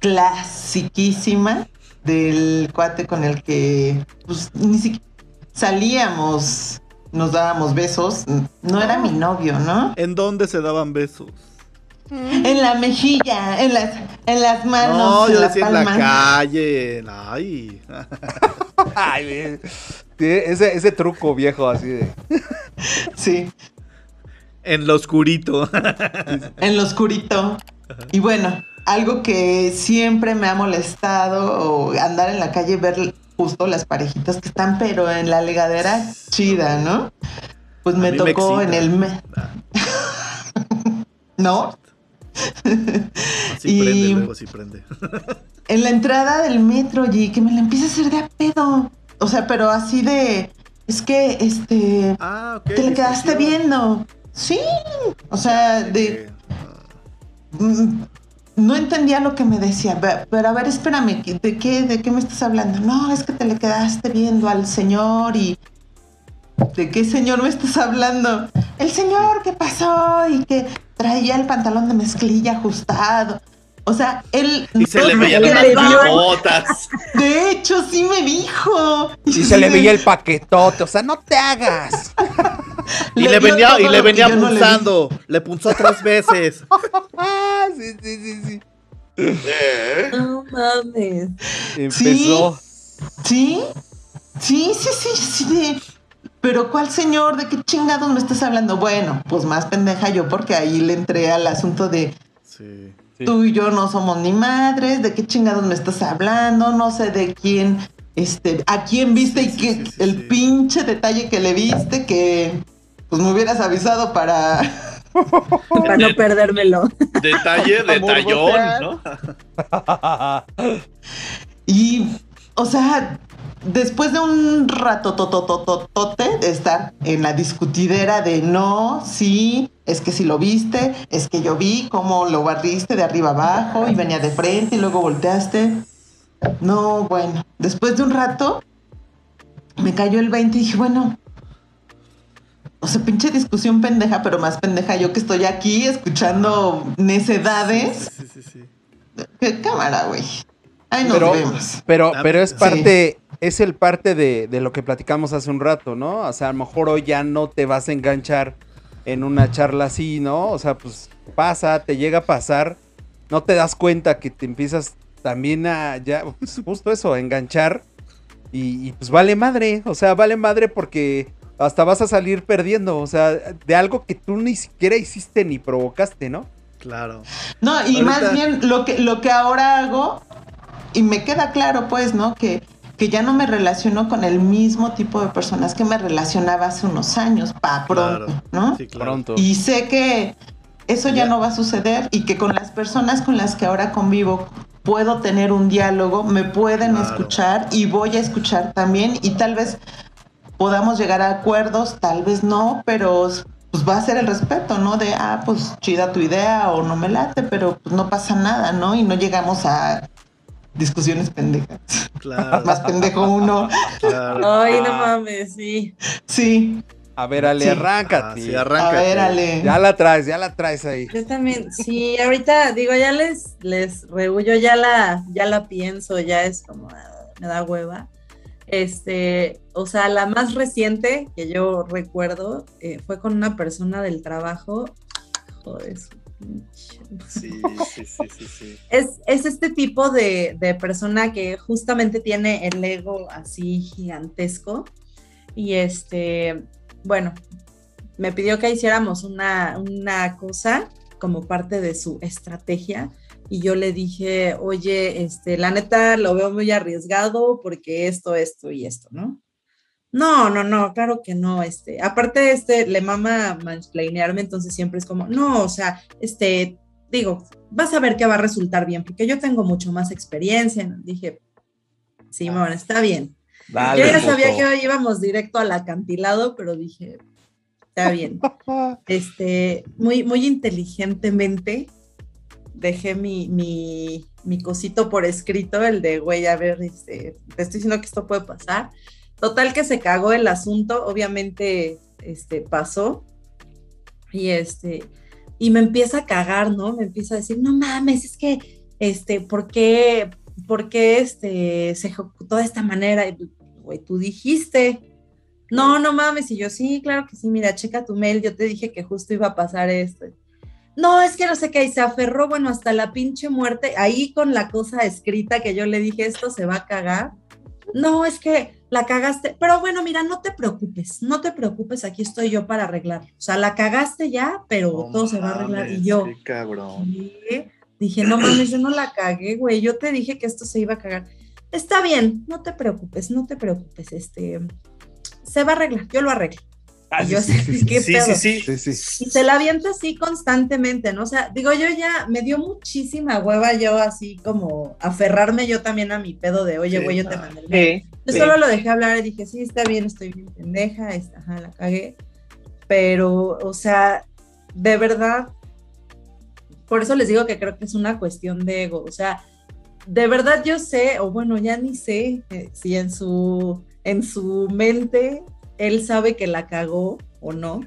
clasiquísima del cuate con el que pues ni siquiera salíamos nos dábamos besos. No era mi novio, ¿no? ¿En dónde se daban besos? En la mejilla, en las, en las manos. No, yo decía en la calle. Ay. Ay ese, ese truco viejo así de. Sí. En lo oscurito. en lo oscurito. Y bueno, algo que siempre me ha molestado o andar en la calle ver justo las parejitas que están pero en la legadera chida, ¿no? Pues me tocó en el me ah. ¿No? Así prende, luego sí prende. en la entrada del metro, y que me la empieza a hacer de a pedo. O sea, pero así de. Es que, este. Ah, Te le quedaste viendo. Sí. O sea, de. No entendía lo que me decía, pero a ver, espérame, ¿de qué, ¿de qué me estás hablando? No, es que te le quedaste viendo al señor y... ¿De qué señor me estás hablando? El señor que pasó y que traía el pantalón de mezclilla ajustado. O sea, él... Y se le veían las botas. De hecho, sí me dijo. Y, se le veía el paquetote, o sea, no te hagas. Y, le venía, y le venía punzando. Le, punzó tres veces. sí, sí, sí, sí. No mames. Empezó. ¿Sí? Sí, sí, sí, sí. Pero ¿cuál señor? ¿De qué chingados me estás hablando? Bueno, pues más pendeja yo porque ahí le entré al asunto de... Sí. Tú y yo no somos ni madres, ¿de qué chingados me estás hablando? No sé de quién, este, a quién viste y qué, el pinche detalle que le viste que pues me hubieras avisado para... para no perdérmelo. Detalle, detallón, ¿no? y, o sea, después de un rato totototote de estar en la discutidera de no, sí, es que si lo viste, es que yo vi cómo lo barriste de arriba abajo y venía de frente y luego volteaste. No, bueno, después de un rato me cayó el 20 y dije, bueno, o sea, pinche discusión pendeja, pero más pendeja yo que estoy aquí escuchando necedades. Sí, sí, sí. ¿Qué cámara, güey? Ahí nos pero, vemos. Pero, pero es parte, es el parte de, de, lo que platicamos hace un rato, ¿no? O sea, a lo mejor hoy ya no te vas a enganchar en una charla así, ¿no? O sea, pues pasa, te llega a pasar, no te das cuenta que te empiezas también a, ya, pues, justo eso, a enganchar y, pues vale madre, o sea, vale madre porque hasta vas a salir perdiendo, o sea, de algo que tú ni siquiera hiciste ni provocaste, ¿no? Claro. No, y más bien lo que, lo que ahora hago, y me queda claro pues, ¿no? Que que ya no me relaciono con el mismo tipo de personas que me relacionaba hace unos años, pa pronto, ¿no? Sí, Pronto. Y sé que eso ya no va a suceder y que con las personas con las que ahora convivo puedo tener un diálogo, me pueden escuchar y voy a escuchar también y tal vez podamos llegar a acuerdos, tal vez no, pero pues va a ser el respeto, ¿no? De, ah, pues chida tu idea o no me late, pero pues no pasa nada, ¿no? Y no llegamos a discusiones pendejas. Claro. Más pendejo uno. Ay, no mames, sí. Sí. A ver, Ale, arráncate. Ah, sí, arráncate. A ver, Ale. Ya la traes, ya la traes ahí. Yo también, sí, ahorita digo, ya les, les rehuyo, ya la, ya la pienso, ya es como, ah, me da hueva. Este, o sea, la más reciente que yo recuerdo eh, fue con una persona del trabajo. Joder, Sí, sí, sí, sí, Es, este tipo de, persona que justamente tiene el ego así gigantesco. Y este, bueno, me pidió que hiciéramos una, una cosa como parte de su estrategia. Y yo le dije, oye, este, la neta lo veo muy arriesgado porque esto, esto y esto, ¿no? No, no, no, claro que no, este, aparte, este, le mama mansplainearme, entonces siempre es como, no, o sea, este, digo, vas a ver que va a resultar bien, porque yo tengo mucho más experiencia, dije, Simón, está bien. yo ya sabía que íbamos directo al acantilado, pero dije, está bien. Este, muy, muy inteligentemente dejé mi, mi, cosito por escrito, el de, güey, a ver, este, te estoy diciendo que esto puede pasar Total que se cagó el asunto, obviamente este, pasó. Y este, y me empieza a cagar, ¿no? Me empieza a decir, no mames, es que, este, ¿por qué, por qué este, se ejecutó de esta manera? Güey, tú dijiste. No, no mames. Y yo, sí, claro que sí, mira, checa tu mail, yo te dije que justo iba a pasar esto. No, es que no sé qué, y se aferró, bueno, hasta la pinche muerte, ahí con la cosa escrita que yo le dije, esto se va a cagar. No, es que la cagaste, pero bueno, mira, no te preocupes, no te preocupes, aquí estoy yo para arreglar. O sea, la cagaste ya, pero todo se va a arreglar. Y yo, cabrón. Dije, no mames, yo no la cagué, güey. Yo te dije que esto se iba a cagar. Está bien, no te preocupes, no te preocupes. Este, se va a arreglar, yo lo arreglo. Ah, y yo sí, sí, sí, sí, Y se la avienta así constantemente, ¿no? O sea, digo, yo ya me dio muchísima hueva yo así como aferrarme yo también a mi pedo de, oye, güey, yo te mandé. yo solo lo dejé hablar y dije, sí, está bien, estoy bien pendeja, está, ajá, la cagué. Pero, o sea, de verdad, por eso les digo que creo que es una cuestión de ego. O sea, de verdad yo sé, o bueno, ya ni sé eh, si en su, en su mente él sabe que la cagó o no.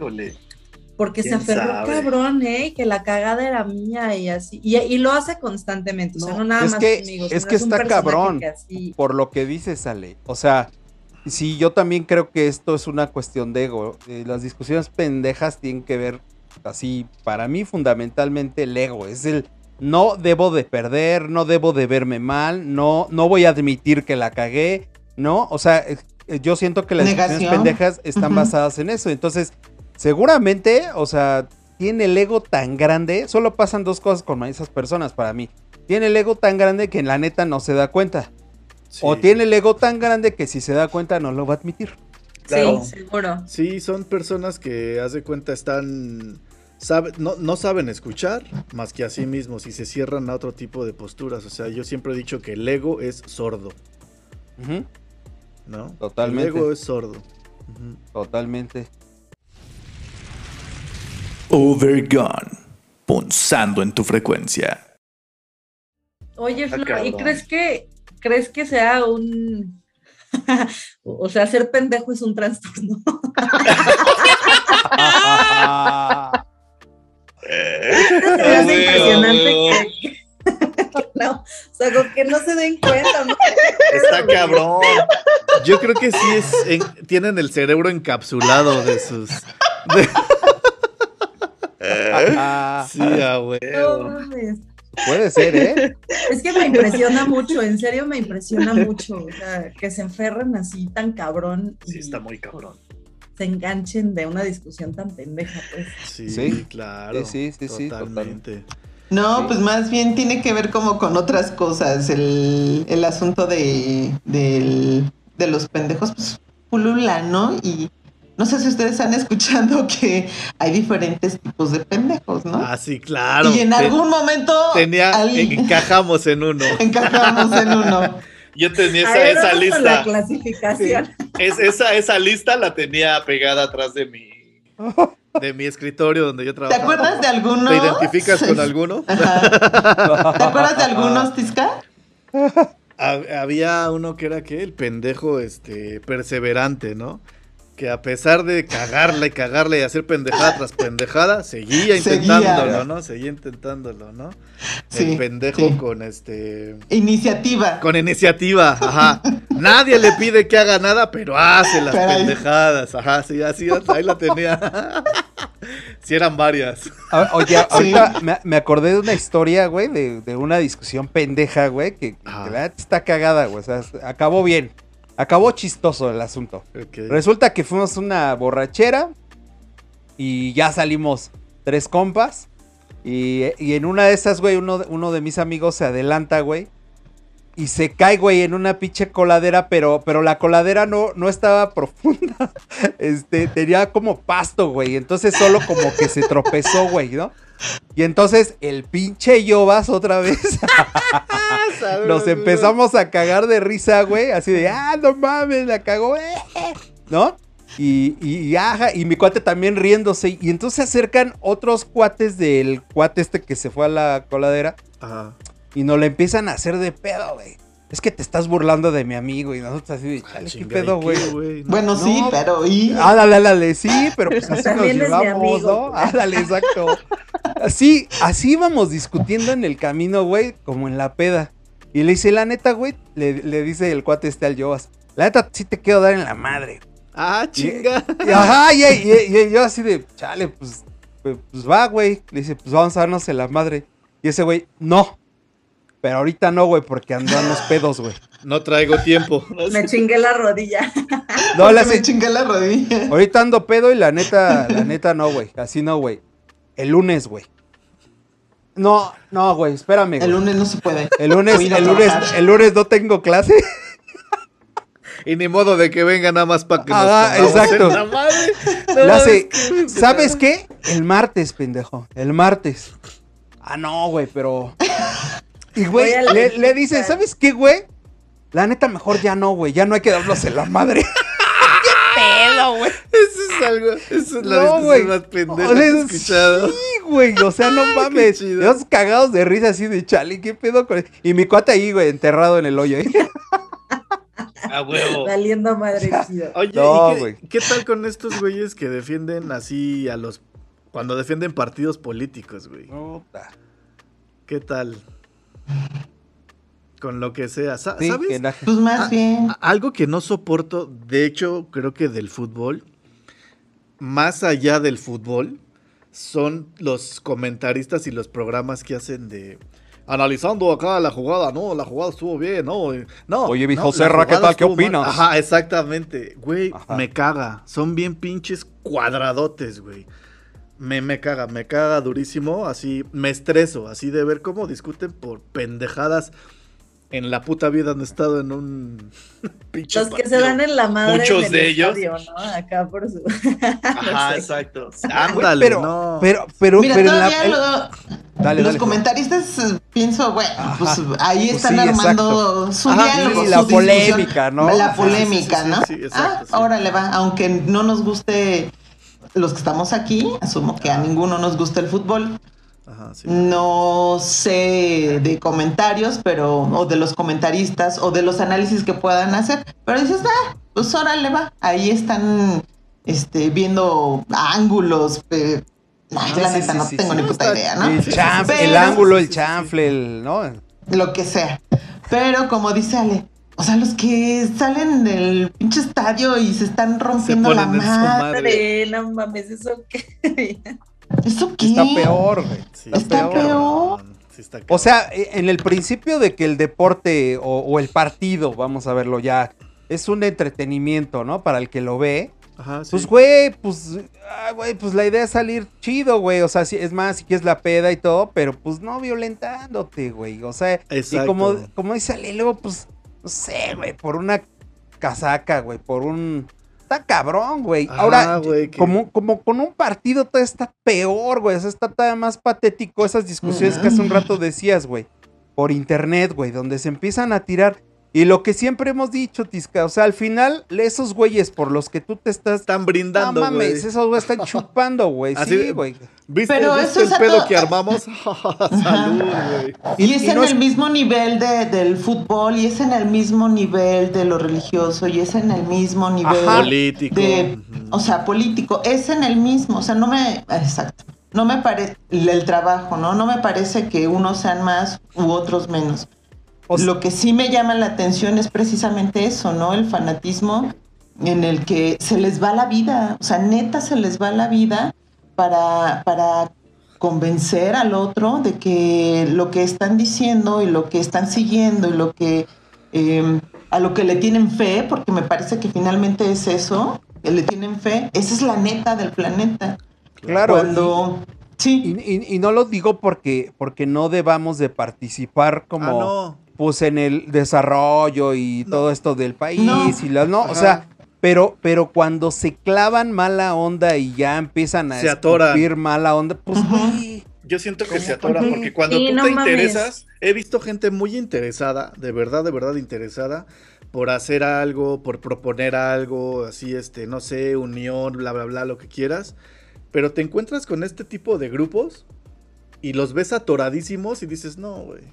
Porque se aferró cabrón, ¿eh? Que la cagada era mía y así. Y, lo hace constantemente. o sea, no nada es más que, Es que está cabrón. Por lo que dice Sale. O sea, sí, yo también creo que esto es una cuestión de ego. Eh, las discusiones pendejas tienen que ver así, para mí fundamentalmente el ego. Es el no debo de perder, no debo de verme mal, no, no voy a admitir que la cagué, ¿no? O sea, yo siento que las discusiones pendejas están basadas en eso. Entonces, seguramente, o sea, tiene el ego tan grande. Solo pasan dos cosas con esas personas para mí. Tiene el ego tan grande que en la neta no se da cuenta. O tiene el ego tan grande que si se da cuenta no lo va a admitir. Sí, seguro. Sí, son personas que, haz de cuenta, están. no, no, saben escuchar más que a sí mismos y se cierran a otro tipo de posturas. O sea, yo siempre he dicho que el ego es sordo. ¿No? Totalmente. El ego es sordo. Totalmente. Overgone, punzando en tu frecuencia. Oye, ah, Flor, ¿y crees que crees que sea un o sea, ser pendejo es un trastorno? es impresionante que, no, o sea, con que no se den cuenta. Está cabrón. Yo creo que sí es, tienen el cerebro encapsulado de sus. sí, abuelo. Puede ser, ¿eh? Es que me impresiona mucho, en serio me impresiona mucho, o sea, que se enferren así tan cabrón. Sí, está muy cabrón. Se enganchen de una discusión tan pendeja, pues. Sí, claro. Sí, sí, sí, totalmente. No, pues más bien tiene que ver como con otras cosas. El, el asunto de, de los pendejos, pues pulula, ¿no? Y no sé si ustedes han escuchado que hay diferentes tipos de pendejos, ¿no? Ah, sí, claro. Y en algún momento... Tenía, encajamos en uno. encajamos en uno. Yo tenía esa, esa lista. La clasificación. Es, esa, esa lista la tenía pegada atrás de mi, de mi escritorio donde yo trabajo. ¿Te acuerdas de algunos? ¿Te identificas con alguno? ¿Te acuerdas de algunos, Tisca? Había uno que era que el pendejo este perseverante, ¿no? que a pesar de cagarle y cagarle y hacer pendejada tras pendejada, seguía intentándolo, ¿no? Seguía intentándolo, ¿no? el pendejo con este... Iniciativa. Con iniciativa, ajá. Nadie le pide que haga nada, pero hace las pendejadas, ajá, sí, así, ahí la tenía. Sí eran varias. Oye, ahorita me, acordé de una historia, güey, de, una discusión pendeja, güey, que, que está cagada, güey, o sea, acabó bien. Acabó chistoso el asunto. Resulta que fuimos una borrachera y ya salimos tres compas. Y, en una de esas, güey, uno, uno, de mis amigos se adelanta, güey. Y se cae, güey, en una pinche coladera, pero, pero la coladera no, no estaba profunda. Este, tenía como pasto, güey. Entonces solo como que se tropezó, güey, ¿no? Y entonces el pinche Yobas otra vez. Nos empezamos a cagar de risa, güey. Así de, ah, no mames, la cagó, eh". ¿no? Y, y, y mi cuate también riéndose. Y entonces se acercan otros cuates del cuate este que se fue a la coladera. Ajá. Y nos le empiezan a hacer de pedo, güey es que te estás burlando de mi amigo y nosotros así de, chale, ¿qué pedo, güey? Bueno, sí, pero y... Ándale, ándale, sí, pero pues así nos llevamos, ¿no? Ándale, exacto. Así, así íbamos discutiendo en el camino, güey, como en la peda. Y le dice, la neta, güey, le, dice el cuate este al Joas, la neta sí te quiero dar en la madre. Ah, chinga. ajá, y, y, yo así de, chale, pues, pues, pues va, güey. Le dice, pues vamos a darnos en la madre. Y ese güey, no, pero ahorita no, güey, porque andan los pedos, güey. No traigo tiempo. Me chingué la rodilla. No, la me chingué la rodilla. Ahorita ando pedo y la neta, la neta no, güey. Así no, güey. El lunes, güey. No, no, güey, espérame. El lunes no se puede. El lunes, el lunes, el lunes no tengo clase. Y ni modo de que venga nada más para que ah, exacto. ¿Sabes qué? El martes, pendejo. El martes. Ah, no, güey, pero. Y, güey, le, le dice, ¿sabes qué, güey? La neta, mejor ya no, güey. Ya no hay que darlos en la madre. ¿Qué pedo, güey? Eso es algo. Eso es la no, más pendeja que he escuchado. Sí, güey. O sea, no mames. Dios cagados de risa así de chale. ¿Qué pedo con Y mi cuate ahí, güey, enterrado en el hoyo. ¿eh? A huevo. Valiendo madre. Oye, ¿y qué, tal con estos güeyes que defienden así a los. Cuando defienden partidos políticos, güey? ¿Qué tal? Con lo que sea. ¿Sabes? pues más bien. algo que no soporto, de hecho, creo que del fútbol, más allá del fútbol, son los comentaristas y los programas que hacen de analizando acá la jugada, no, la jugada estuvo bien, no, no. Oye, mi José ¿qué tal? ¿Qué opinas? Ajá, exactamente. Güey, me caga. Son bien pinches cuadradotes, güey. Me, me caga, me caga durísimo, así, me estreso, así de ver cómo discuten por pendejadas en la puta vida han estado en un pinche Los que se dan en la madre Muchos de ellos. ¿no? Acá por su. Ajá, exacto. Ándale, pero, no. Pero, pero, Mira, pero la, dale, los comentaristas eh, pienso, bueno, pues ahí pues están armando su diálogo, la polémica, ¿no? La polémica, ¿no? Sí, ah, ahora le va, aunque no nos guste los que estamos aquí, asumo que a ninguno nos gusta el fútbol. No sé de comentarios, pero, o de los comentaristas, o de los análisis que puedan hacer, pero dices, ah, pues órale va, ahí están este, viendo ángulos, eh, no, la neta no tengo ni puta idea, ¿no? El, ángulo, el chanfle, el, ¿no? Lo que sea. Pero como dice Ale, o sea, los que salen del pinche estadio y se están rompiendo la madre. No mames, eso qué. ¿Eso qué? Está peor, güey. está, peor. o sea, e, en el principio de que el deporte o, el partido, vamos a verlo ya, es un entretenimiento, ¿no? Para el que lo ve. Ajá, sí. Pues, güey, pues, ah, güey, pues la idea es salir chido, güey. O sea, es más, si quieres la peda y todo, pero pues no violentándote, güey. O sea, y como, como dice Ale, luego, pues, no sé, güey, por una casaca, güey, por un está cabrón, güey. Ahora, como, como con un partido todo está peor, güey. O sea, está todavía más patético esas discusiones que hace un rato decías, güey. Por internet, güey, donde se empiezan a tirar y lo que siempre hemos dicho, Tisca, o sea, al final, esos güeyes por los que tú te estás. Están brindando, No mames, esos güeyes están chupando, güey. Sí, güey. ¿Viste, Pero ¿viste el pedo que armamos? Salud, güey. Y, es en el mismo nivel de, del fútbol, y es en el mismo nivel de lo religioso, y es en el mismo nivel. Político. o sea, político. Es en el mismo. O sea, no me. Exacto. No me parece. El trabajo, ¿no? No me parece que unos sean más u otros menos lo que sí me llama la atención es precisamente eso, ¿no? El fanatismo en el que se les va la vida, o sea, neta se les va la vida para, para convencer al otro de que lo que están diciendo y lo que están siguiendo y lo que em, a lo que le tienen fe, porque me parece que finalmente es eso, que le tienen fe, esa es la neta del planeta. Claro. Cuando sí. Y, no lo digo porque, porque no debamos de participar como, ah, no pues en el desarrollo y todo esto del país y las no, o sea, pero pero cuando se clavan mala onda y ya empiezan a se mala onda, pues yo siento que se atoran porque cuando tú te interesas, he visto gente muy interesada, de verdad, de verdad interesada por hacer algo, por proponer algo, así este, no sé, unión, bla bla bla, lo que quieras, pero te encuentras con este tipo de grupos y los ves atoradísimos y dices, "No, güey."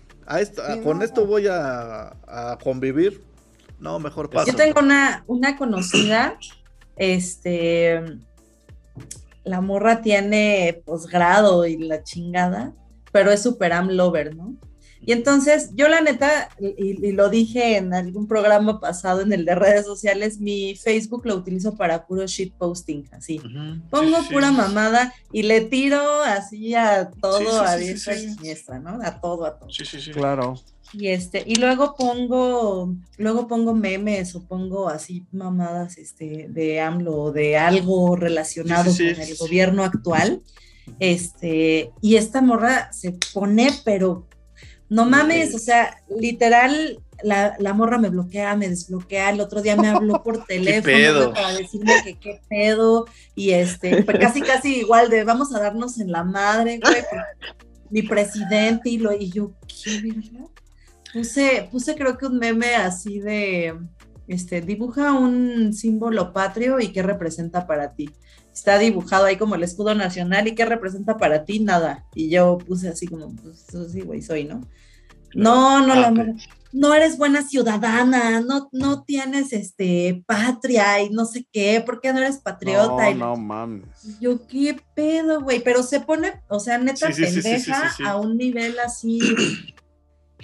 con esto voy a, convivir. No, mejor paso. Yo tengo una, una conocida, este, la morra tiene posgrado y la chingada, pero es super am lover, ¿no? Y entonces, yo la neta, y, lo dije en algún programa pasado en el de redes sociales, mi Facebook lo utilizo para puro shit posting, así. Pongo pura mamada y le tiro así a todo, a diestra y siniestra, ¿no? A todo, a todo. Sí, sí, sí. Claro. Y este, y luego pongo, luego pongo memes o pongo así mamadas este, de AMLO o de algo relacionado con el gobierno actual. Este, y esta morra se pone, pero no mames, o sea, literal, la, la, morra me bloquea, me desbloquea, el otro día me habló por teléfono para decirme que qué pedo, y este, pues casi casi igual de vamos a darnos en la madre, güey, mi presidente, y lo, y yo, ¿qué verdad? Puse, puse creo que un meme así de, este, dibuja un símbolo patrio y qué representa para ti. Está dibujado ahí como el escudo nacional y qué representa para ti, nada. Y yo puse así como, pues sí, güey, soy, ¿no? No, no, ah, la, no eres buena ciudadana, no, no tienes este patria y no sé qué, ¿por qué no eres patriota? No, no mames. Yo, ¿qué pedo, güey? Pero se pone, o sea, neta pendeja a un nivel así.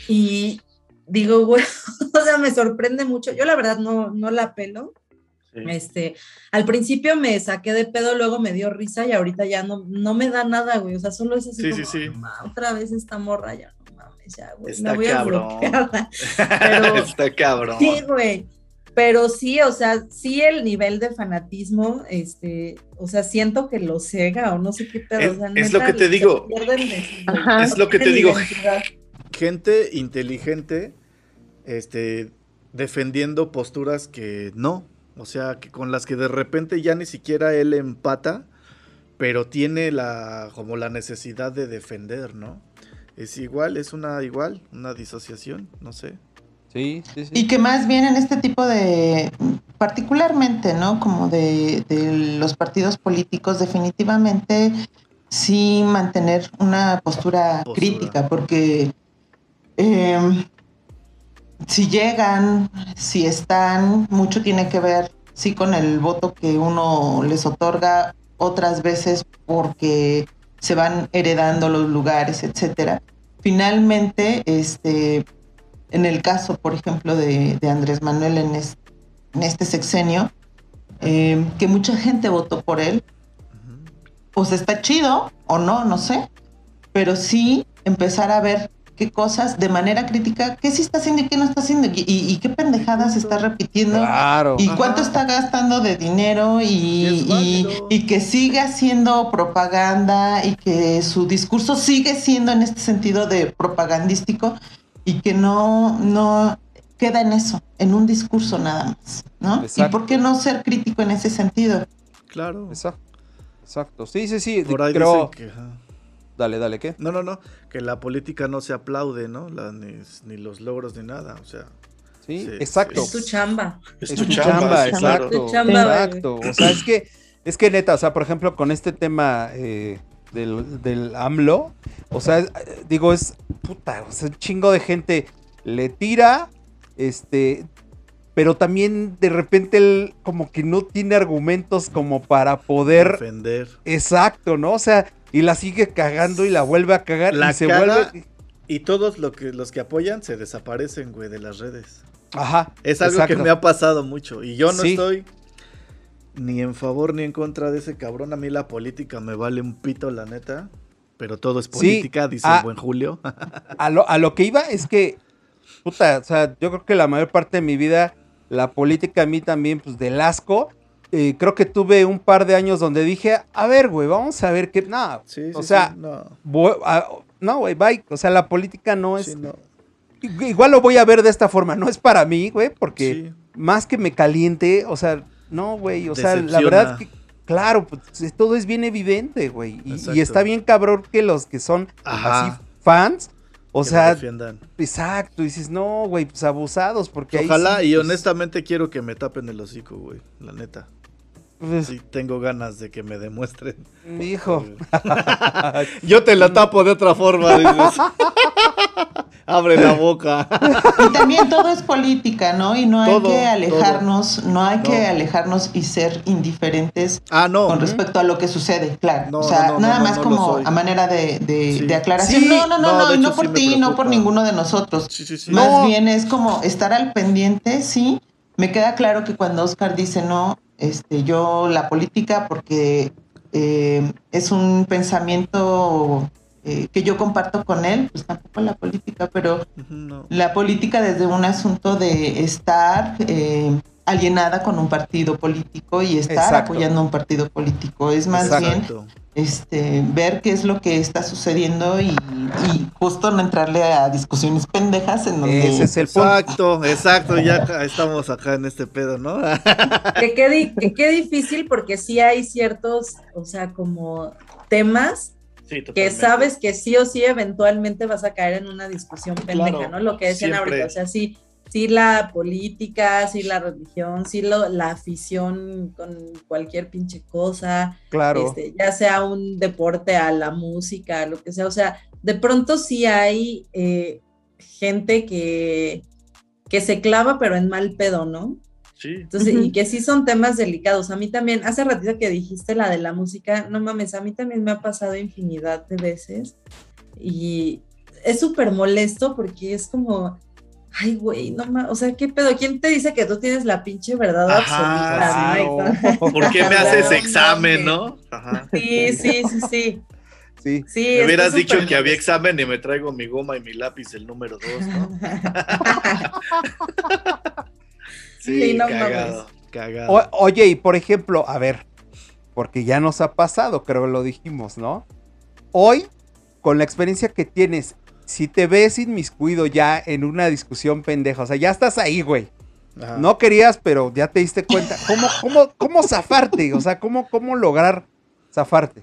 Y digo, güey, o sea, me sorprende mucho. Yo la verdad no, no la pelo. Este, al principio me saqué de pedo, luego me dio risa y ahorita ya no, no me da nada, güey. O sea, solo es así como, otra vez esta morra ya Está cabrón. Está cabrón. Sí, güey. Pero sí, o sea, sí el nivel de fanatismo, este, o sea, siento que lo cega o no sé qué pedo. Es, lo que te digo. es lo que te digo. Gente inteligente, este, defendiendo posturas que no, o sea, que con las que de repente ya ni siquiera él empata, pero tiene la como la necesidad de defender, ¿no? es igual, es una igual, una disociación, no sé. Sí, sí, sí. Y que más bien en este tipo de, particularmente, ¿no? Como de, los partidos políticos, definitivamente sí mantener una postura, crítica, porque em, si llegan, si están, mucho tiene que ver, sí, con el voto que uno les otorga, otras veces porque se van heredando los lugares, etcétera. Finalmente, este, en el caso, por ejemplo, de, Andrés Manuel en, este sexenio, eh, que mucha gente votó por él, pues está chido o no, no sé, pero sí empezar a ver qué cosas de manera crítica, qué sí está haciendo y qué no está haciendo, y, qué pendejadas está repitiendo, y cuánto está gastando de dinero, y, y, que sigue haciendo propaganda, y que su discurso sigue siendo en este sentido de propagandístico, y que no, no queda en eso, en un discurso nada más, ¿no? ¿Y por qué no ser crítico en ese sentido? Claro. Exacto. Exacto. Sí, sí, sí. Por ahí creo... que, Dale, dale, ¿qué? No, no, no, que la política no se aplaude, ¿no? ni, los logros ni nada, o sea. Sí, exacto. Es tu chamba. Es, tu, chamba, exacto. exacto. O sea, es que, es que neta, o sea, por ejemplo, con este tema eh, del, del AMLO, o sea, digo, es puta, o sea, un chingo de gente le tira, este, pero también de repente él como que no tiene argumentos como para poder defender. Exacto, ¿no? O sea, y la sigue cagando y la vuelve a cagar y se vuelve y todos lo que, los que apoyan se desaparecen, güey, de las redes. Ajá. Es algo que me ha pasado mucho y yo no estoy ni en favor ni en contra de ese cabrón. A mí la política me vale un pito, la neta. Pero todo es política, dice el buen Julio. a, lo, a lo que iba es que, puta, o sea, yo creo que la mayor parte de mi vida la política a mí también, pues del asco. Eh, creo que tuve un par de años donde dije, a ver, güey, vamos a ver qué. No, o sea, no, güey, bye. O sea, la política no es. Igual lo voy a ver de esta forma. No es para mí, güey, porque más que me caliente, o sea, no, güey. O sea, la verdad que, claro, pues, todo es bien evidente, güey. Y, está bien cabrón que los que son así fans o sea, exacto, dices, no, güey, pues abusados, porque Ojalá, y pues honestamente quiero que me tapen el hocico, güey, la neta. Pues sí, tengo ganas de que me demuestren. Hijo. Yo te la tapo de otra forma, dices. Abre la boca. Y también todo es política, ¿no? Y no hay que alejarnos, no hay que alejarnos y ser indiferentes ah, no. con respecto a lo que sucede, claro. o sea, nada más como a manera de, de, aclaración. no, no, no, no, y no por ti, no por ninguno de nosotros. Más bien es como estar al pendiente, sí. Me queda claro que cuando Oscar dice no, este, yo la política, porque eh, es un pensamiento eh, que yo comparto con él, pues tampoco la política, pero la política desde un asunto de estar eh, alienada con un partido político y estar apoyando a un partido político. Es más bien este, ver qué es lo que está sucediendo y, justo no entrarle a discusiones pendejas en donde... Ese es el Exacto, exacto, ya estamos acá en este pedo, ¿no? que qué que difícil porque sí hay ciertos, o sea, como temas que sabes que sí o sí eventualmente vas a caer en una discusión pendeja, ¿no? Lo que decían ahorita, o sea, sí, sí la política, sí la religión, sí la afición con cualquier pinche cosa, claro. Este, ya sea un deporte a la música, lo que sea, o sea, de pronto sí hay eh, gente que, que se clava pero en mal pedo, ¿no? Entonces, y que sí son temas delicados. A mí también, hace ratito que dijiste la de la música, no mames, a mí también me ha pasado infinidad de veces y es súper molesto porque es como, ay, güey, no mames, o sea, ¿qué pedo? ¿Quién te dice que tú tienes la pinche verdad absoluta? ¿Por qué me haces examen, no? Sí, sí, sí, sí. Sí. sí me hubieras dicho que había examen y me traigo mi goma y mi lápiz, el número dos, ¿no? Sí, cagado, oye, y por ejemplo, a ver, porque ya nos ha pasado, creo que lo dijimos, ¿no? Hoy, con la experiencia que tienes, si te ves inmiscuido ya en una discusión pendeja, o sea, ya estás ahí, güey. No querías, pero ya te diste cuenta. ¿Cómo, cómo, cómo zafarte? O sea, ¿cómo, cómo lograr zafarte?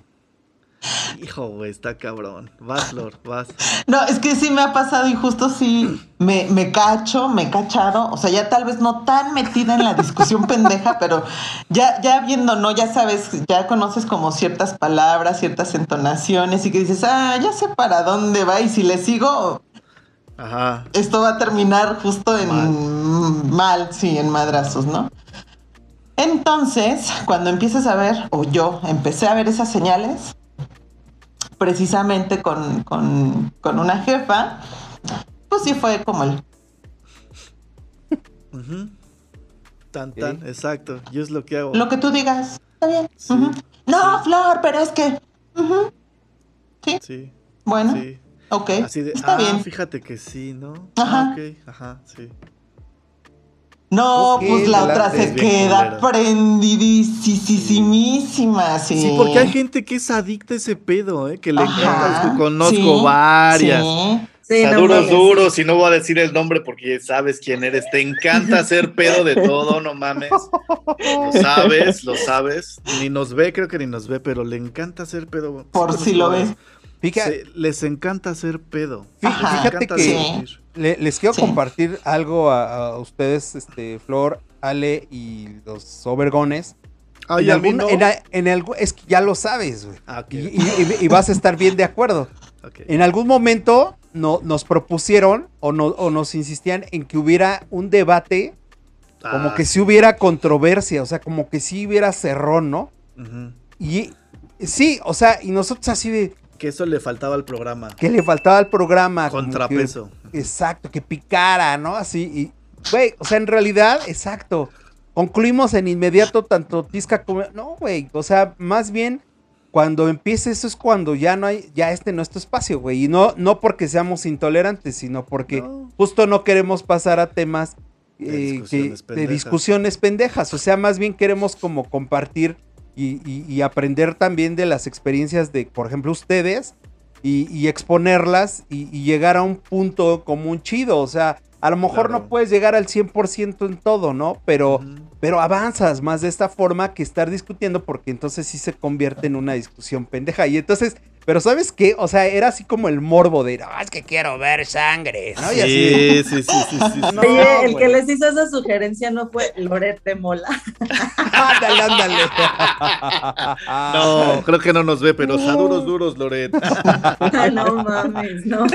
Hijo, güey, está cabrón. Vas, Lord, vas. No, es que sí me ha pasado y justo sí me, me cacho, me he cachado. O sea, ya tal vez no tan metida en la discusión pendeja, pero ya, ya viendo, ¿no? Ya sabes, ya conoces como ciertas palabras, ciertas entonaciones y que dices, ah, ya sé para dónde va y si le sigo, Ajá. esto va a terminar justo en mal, mal sí, en madrazos, ¿no? Entonces, cuando empiezas a ver, o yo empecé a ver esas señales, precisamente con, una jefa, pues sí fue como el... Tan, tan, exacto. Yo es lo que hago. Lo que tú digas, está bien. No, Flor, pero es que... ¿Sí? Sí. Bueno. Ok. está ah, bien. Fíjate que sí, ¿no? Ajá. Ah, ok, ajá, sí. No, pues la otra se queda prendidísimísima, sí. Sí, porque hay gente que es adicta a ese pedo, ¿eh? Que le encanta, conozco varias. Sí. duros, duros, y no voy a decir el nombre porque sabes quién eres. Te encanta hacer pedo de todo, no mames. Lo sabes, lo sabes. Ni nos ve, creo que ni nos ve, pero le encanta hacer pedo. Por si lo ves. Les encanta hacer pedo. Fíjate que les quiero compartir algo a, ustedes, este, Flor, Ale y los Obergones. en, algún, en, algo, es que ya lo sabes, güey. Ah, y, vas a estar bien de acuerdo. En algún momento no, nos propusieron o, no, o, nos insistían en que hubiera un debate, como ah, que si hubiera controversia, o sea, como que si hubiera cerrón, ¿no? Y sí, o sea, y nosotros así de, que eso le faltaba al programa. Que le faltaba al programa. Contrapeso. exacto, que picara, ¿no? Así, y, güey, o sea, en realidad, exacto. Concluimos en inmediato tanto Tisca como... No, güey, o sea, más bien cuando empiece eso es cuando ya no hay, ya este no es tu espacio, güey. Y no, no porque seamos intolerantes, sino porque justo no queremos pasar a temas de, eh, discusiones pendejas. O sea, más bien queremos como compartir y, aprender también de las experiencias de, por ejemplo, ustedes y, exponerlas y, llegar a un punto como un chido. O sea, a lo mejor no puedes llegar al 100% en todo, ¿no? Pero, pero avanzas más de esta forma que estar discutiendo porque entonces sí se convierte en una discusión pendeja. Y entonces pero ¿sabes qué? O sea, era así como el morbo de, no, es que quiero ver sangre, ¿no? Y así, sí, sí, sí, sí, Oye, el que les hizo esa sugerencia no fue Lorete Mola. ándale, ándale. no, creo que no nos ve, pero está duros, duros, Loret. no mames, no.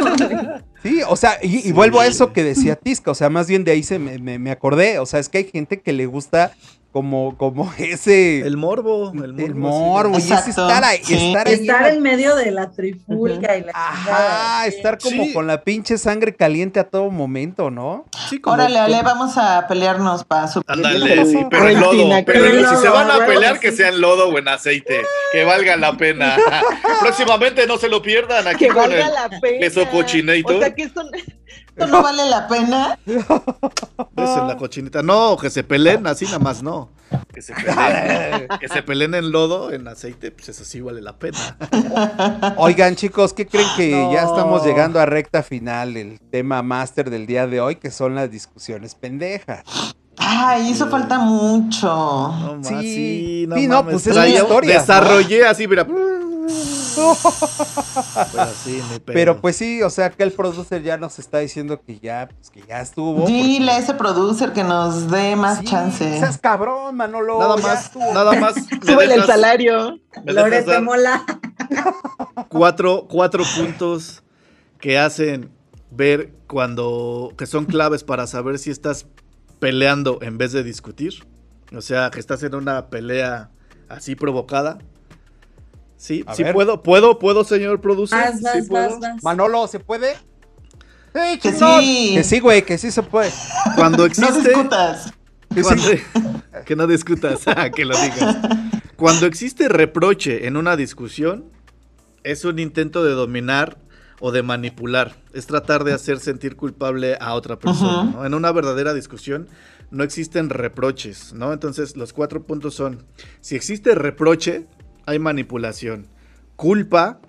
Sí, o sea, y, vuelvo a eso que decía Tisca, o sea, más bien de ahí se me, me, me acordé, o sea, es que hay gente que le gusta como, como ese. El morbo. El morbo. y ese estar ahí. Estar, estar en medio de la trifulca y la. Ajá, estar como con la pinche sangre caliente a todo momento, ¿no? Sí, Órale, Ale, vamos a pelearnos para su. Ándale, sí, pero en lodo. Pero, si se van a pelear, que sea en lodo o en aceite. que valga la pena. Próximamente no se lo pierdan aquí que con valga la pena. queso cochinito. O sea que esto, no vale la pena. Esa la cochinita. No, que se peleen así nada más, no. Que se peleen, que se peleen en lodo, en aceite, pues eso sí vale la pena. Oigan, chicos, ¿qué creen que ya estamos llegando a recta final? El tema máster del día de hoy, que son las discusiones pendejas. Ay, hizo falta mucho. No más, sí, no, sí, no pues es una historia. Desarrollé así, mira. Pero pues sí, o sea que el producer ya nos está diciendo que ya, pues que ya estuvo. Dile a ese producer que nos dé más sí, chance. Seas cabrón, Manolo. Nada más, nada más. Súbele el salario. Lorete mola. Cuatro, cuatro puntos que hacen ver cuando, que son claves para saber si estás peleando en vez de discutir. O sea, que estás en una pelea así provocada. Sí, sí puedo, puedo, puedo, señor producer. Vas, vas, ¿Sí vas, puedo? Manolo, ¿se puede? Sí, que sí. Que sí, güey, que sí se puede. Cuando existe. No discutas. Cuando, que no discutas, que lo digas. Cuando existe reproche en una discusión, es un intento de dominar o de manipular. Es tratar de hacer sentir culpable a otra persona. Uh -huh. ¿no? En una verdadera discusión no existen reproches, ¿no? Entonces los cuatro puntos son, si existe reproche, hay manipulación, culpa,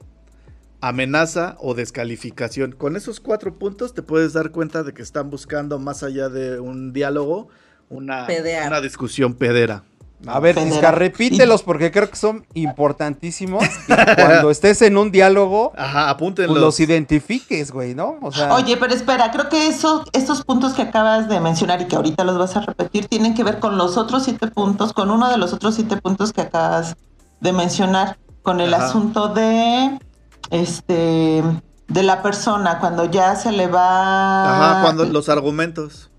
amenaza o descalificación. Con esos cuatro puntos te puedes dar cuenta de que están buscando más allá de un diálogo, una, una discusión pedera. A ver, repítelos porque creo que son importantísimos. cuando estés en un diálogo, Ajá, apúntenlos. Pues los identifiques, güey, ¿no? O sea... Oye, pero espera, creo que eso, estos puntos que acabas de mencionar y que ahorita los vas a repetir tienen que ver con los otros siete puntos, con uno de los otros siete puntos que acabas de mencionar, con el Ajá. asunto de este de la persona cuando ya se le va. Ajá, cuando los argumentos.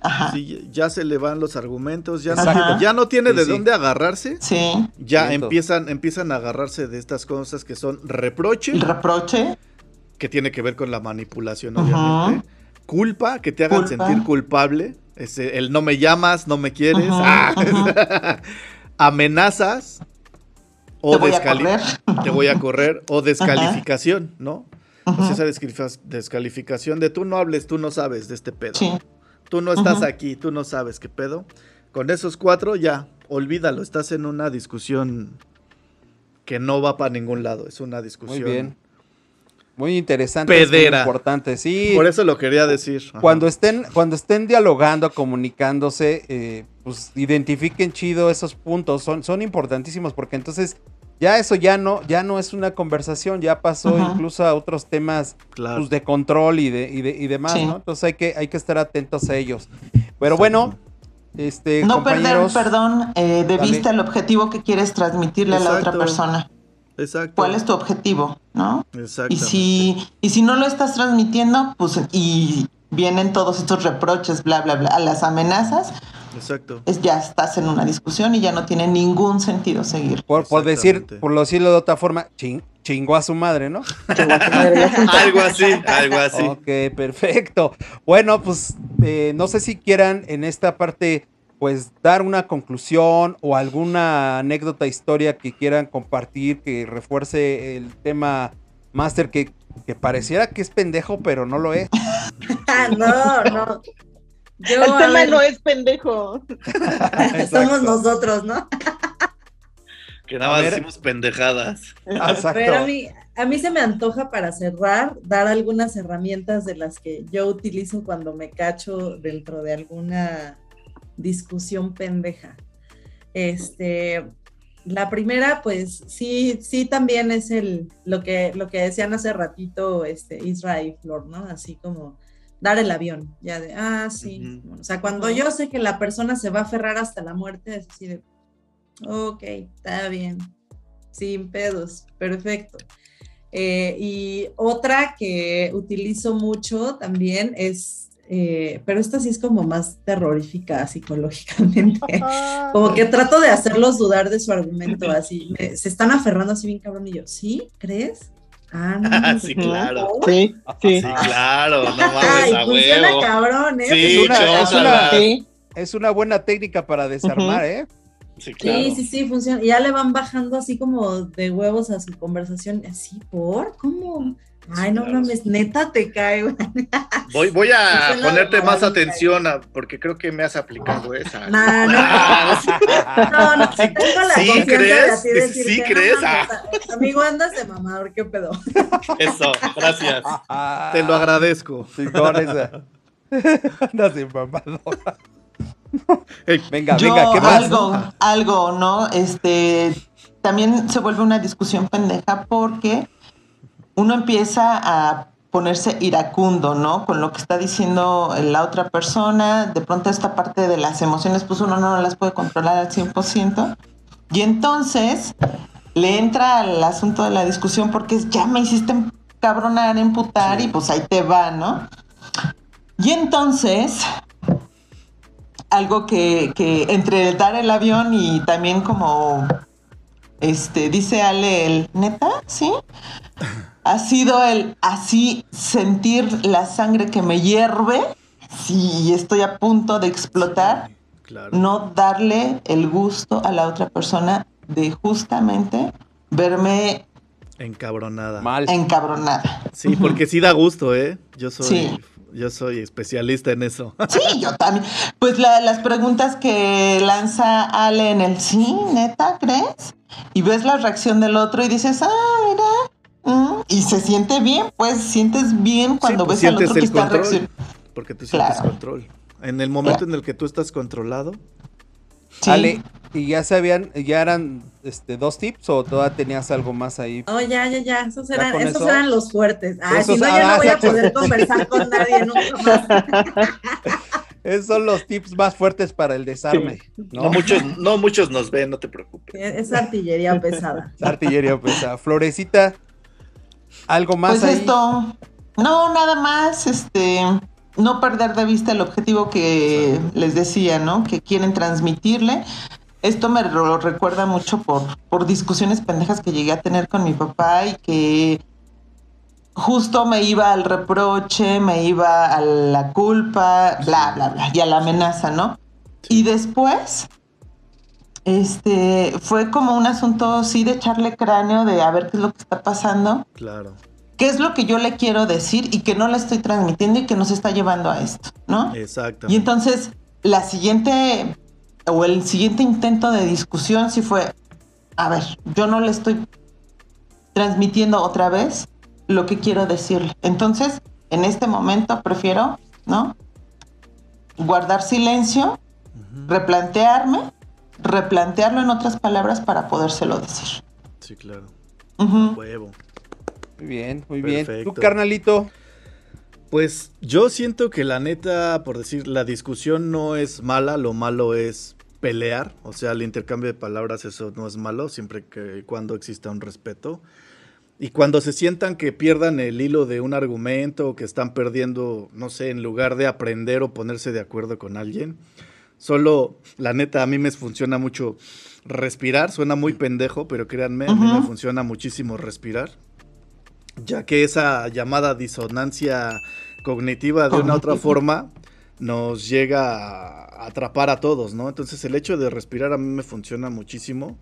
Ajá. Sí, ya se le van los argumentos, ya, no, ya no tiene sí, de sí. dónde agarrarse. Sí. Ya empiezan, empiezan a agarrarse de estas cosas que son reproche. El reproche. Que tiene que ver con la manipulación, obviamente. Culpa, que te hagan Culpa. sentir culpable. Ese, el no me llamas, no me quieres. Ah. Amenazas. O te voy, a correr. te voy a correr. O descalificación, ¿no? Pues esa descalificación de tú no hables, tú no sabes de este pedo. Sí. Tú no estás aquí, tú no sabes qué pedo. Con esos cuatro ya, olvídalo, estás en una discusión que no va para ningún lado, es una discusión. Muy bien. Muy interesante, pedera. muy importante, sí. Por eso lo quería decir. Ajá. Cuando estén, cuando estén dialogando, comunicándose, eh, pues identifiquen chido esos puntos, son, son importantísimos porque entonces ya eso ya no, ya no es una conversación, ya pasó incluso a otros temas claro. pues, de control y de, y de, y demás, sí. ¿no? Entonces hay que, hay que estar atentos a ellos. Pero bueno, este. No perder, perdón, eh, de vista el objetivo que quieres transmitirle Exacto. a la otra persona. Exacto. ¿Cuál es tu objetivo? ¿No? Exacto. Y si, y si no lo estás transmitiendo, pues, y vienen todos estos reproches, bla, bla, bla, las amenazas, Exacto. Es, ya estás en una discusión y ya no tiene ningún sentido seguir. Por, por decir, por decirlo de otra forma, ching, chingó a su madre, ¿no? algo así, algo así. Ok, perfecto. Bueno, pues eh, no sé si quieran en esta parte, pues dar una conclusión o alguna anécdota, historia que quieran compartir que refuerce el tema máster que, que pareciera que es pendejo, pero no lo es. no, no. Yo, el tema ver... no es pendejo. Somos nosotros, ¿no? que nada más decimos pendejadas. Exacto. Pero a mí, a mí se me antoja para cerrar dar algunas herramientas de las que yo utilizo cuando me cacho dentro de alguna discusión pendeja. Este, la primera, pues sí, sí también es el lo que lo que decían hace ratito, este Israel Flor, ¿no? Así como dar el avión, ya de, ah, sí. Uh -huh. O sea, cuando yo sé que la persona se va a aferrar hasta la muerte, es así de, ok, está bien, sin pedos, perfecto. Eh, y otra que utilizo mucho también es, eh, pero esta sí es como más terrorífica psicológicamente, como que trato de hacerlos dudar de su argumento, así, me, se están aferrando así bien cabrón y yo, ¿sí? ¿Crees? Ah, no, sí, claro. Sí, sí. sí claro, no mames, Ay, a funciona huevo. cabrón, ¿eh? Sí, es, una, es, una, sí. es una buena técnica para desarmar, uh -huh. ¿eh? Sí, sí, sí, funciona. Y ya le van bajando así como de huevos a su conversación. Así, ¿por? ¿Cómo? Ay, no mames, neta te cae, Voy, voy a ponerte más atención porque creo que me has aplicado esa. No, no, no, no, sí, tengo la ¿Sí crees? De decir sí crees. Ah. Amigo, andas de mamador, qué pedo. Eso, gracias. Te lo agradezco. Sí, con esa. Andas de mamador. venga, venga, ¿qué más? Algo, algo, ¿no? Este, también se vuelve una discusión pendeja porque uno empieza a ponerse iracundo, ¿no? Con lo que está diciendo la otra persona, de pronto esta parte de las emociones, pues uno no las puede controlar al 100%. Y entonces le entra al asunto de la discusión porque es, ya me hiciste cabronar, emputar y pues ahí te va, ¿no? Y entonces, algo que, que entre dar el avión y también como, este, dice Ale, el, neta, ¿sí? Ha sido el así sentir la sangre que me hierve, si estoy a punto de explotar, no darle el gusto a la otra persona de justamente verme encabronada. Mal. Encabronada. Sí, porque sí da gusto, ¿eh? Yo soy Yo soy especialista en eso. Sí, yo también. Pues las preguntas que lanza Ale en el sí, neta, ¿crees? Y ves la reacción del otro y dices, ah, mira, y se siente bien, pues sientes bien cuando pues ves al otro que está reaccionando. Porque tú sientes control. En el momento en el que tú estás controlado. Ale, ¿y ya sabían, ya eran este, dos tips o todavía tenías algo más ahí? Oh, ya, ya, ya. Esos eran, esos eran los fuertes. Ah, si no, ya no voy a poder conversar con nadie nunca más. Esos son los tips más fuertes para el desarme. ¿no? muchos, no muchos nos ven, no te preocupes. Es artillería pesada. Es artillería pesada. Florecita, ¿Algo más? Pues esto, no, nada más, este, no perder de vista el objetivo que les decía, ¿no? Que quieren transmitirle. Esto me lo recuerda mucho por, por discusiones pendejas que llegué a tener con mi papá y que justo me iba al reproche, me iba a la culpa, bla, bla, bla, y a la amenaza, ¿no? Y después, este, fue como un asunto, sí, de echarle cráneo, de a ver qué es lo que está pasando. Claro. ¿Qué es lo que yo le quiero decir y que no le estoy transmitiendo y que nos está llevando a esto, ¿no? Exacto. Y entonces, la siguiente, o el siguiente intento de discusión sí fue, a ver, yo no le estoy transmitiendo otra vez lo que quiero decirle. Entonces, en este momento prefiero, ¿no? Guardar silencio, replantearme replantearlo en otras palabras para podérselo decir. Sí, claro. Huevo. Muy bien, muy bien. ¿Tu carnalito? Pues yo siento que la neta, por decir, la discusión no es mala, lo malo es pelear, o sea, el intercambio de palabras eso no es malo, siempre que cuando exista un respeto. Y cuando se sientan que pierdan el hilo de un argumento o que están perdiendo, no sé, en lugar de aprender o ponerse de acuerdo con alguien, Solo, la neta, a mí me funciona mucho respirar. Suena muy pendejo, pero créanme, a mí me funciona muchísimo respirar. Ya que esa llamada disonancia cognitiva de una otra forma nos llega a atrapar a todos, ¿no? Entonces el hecho de respirar a mí me funciona muchísimo.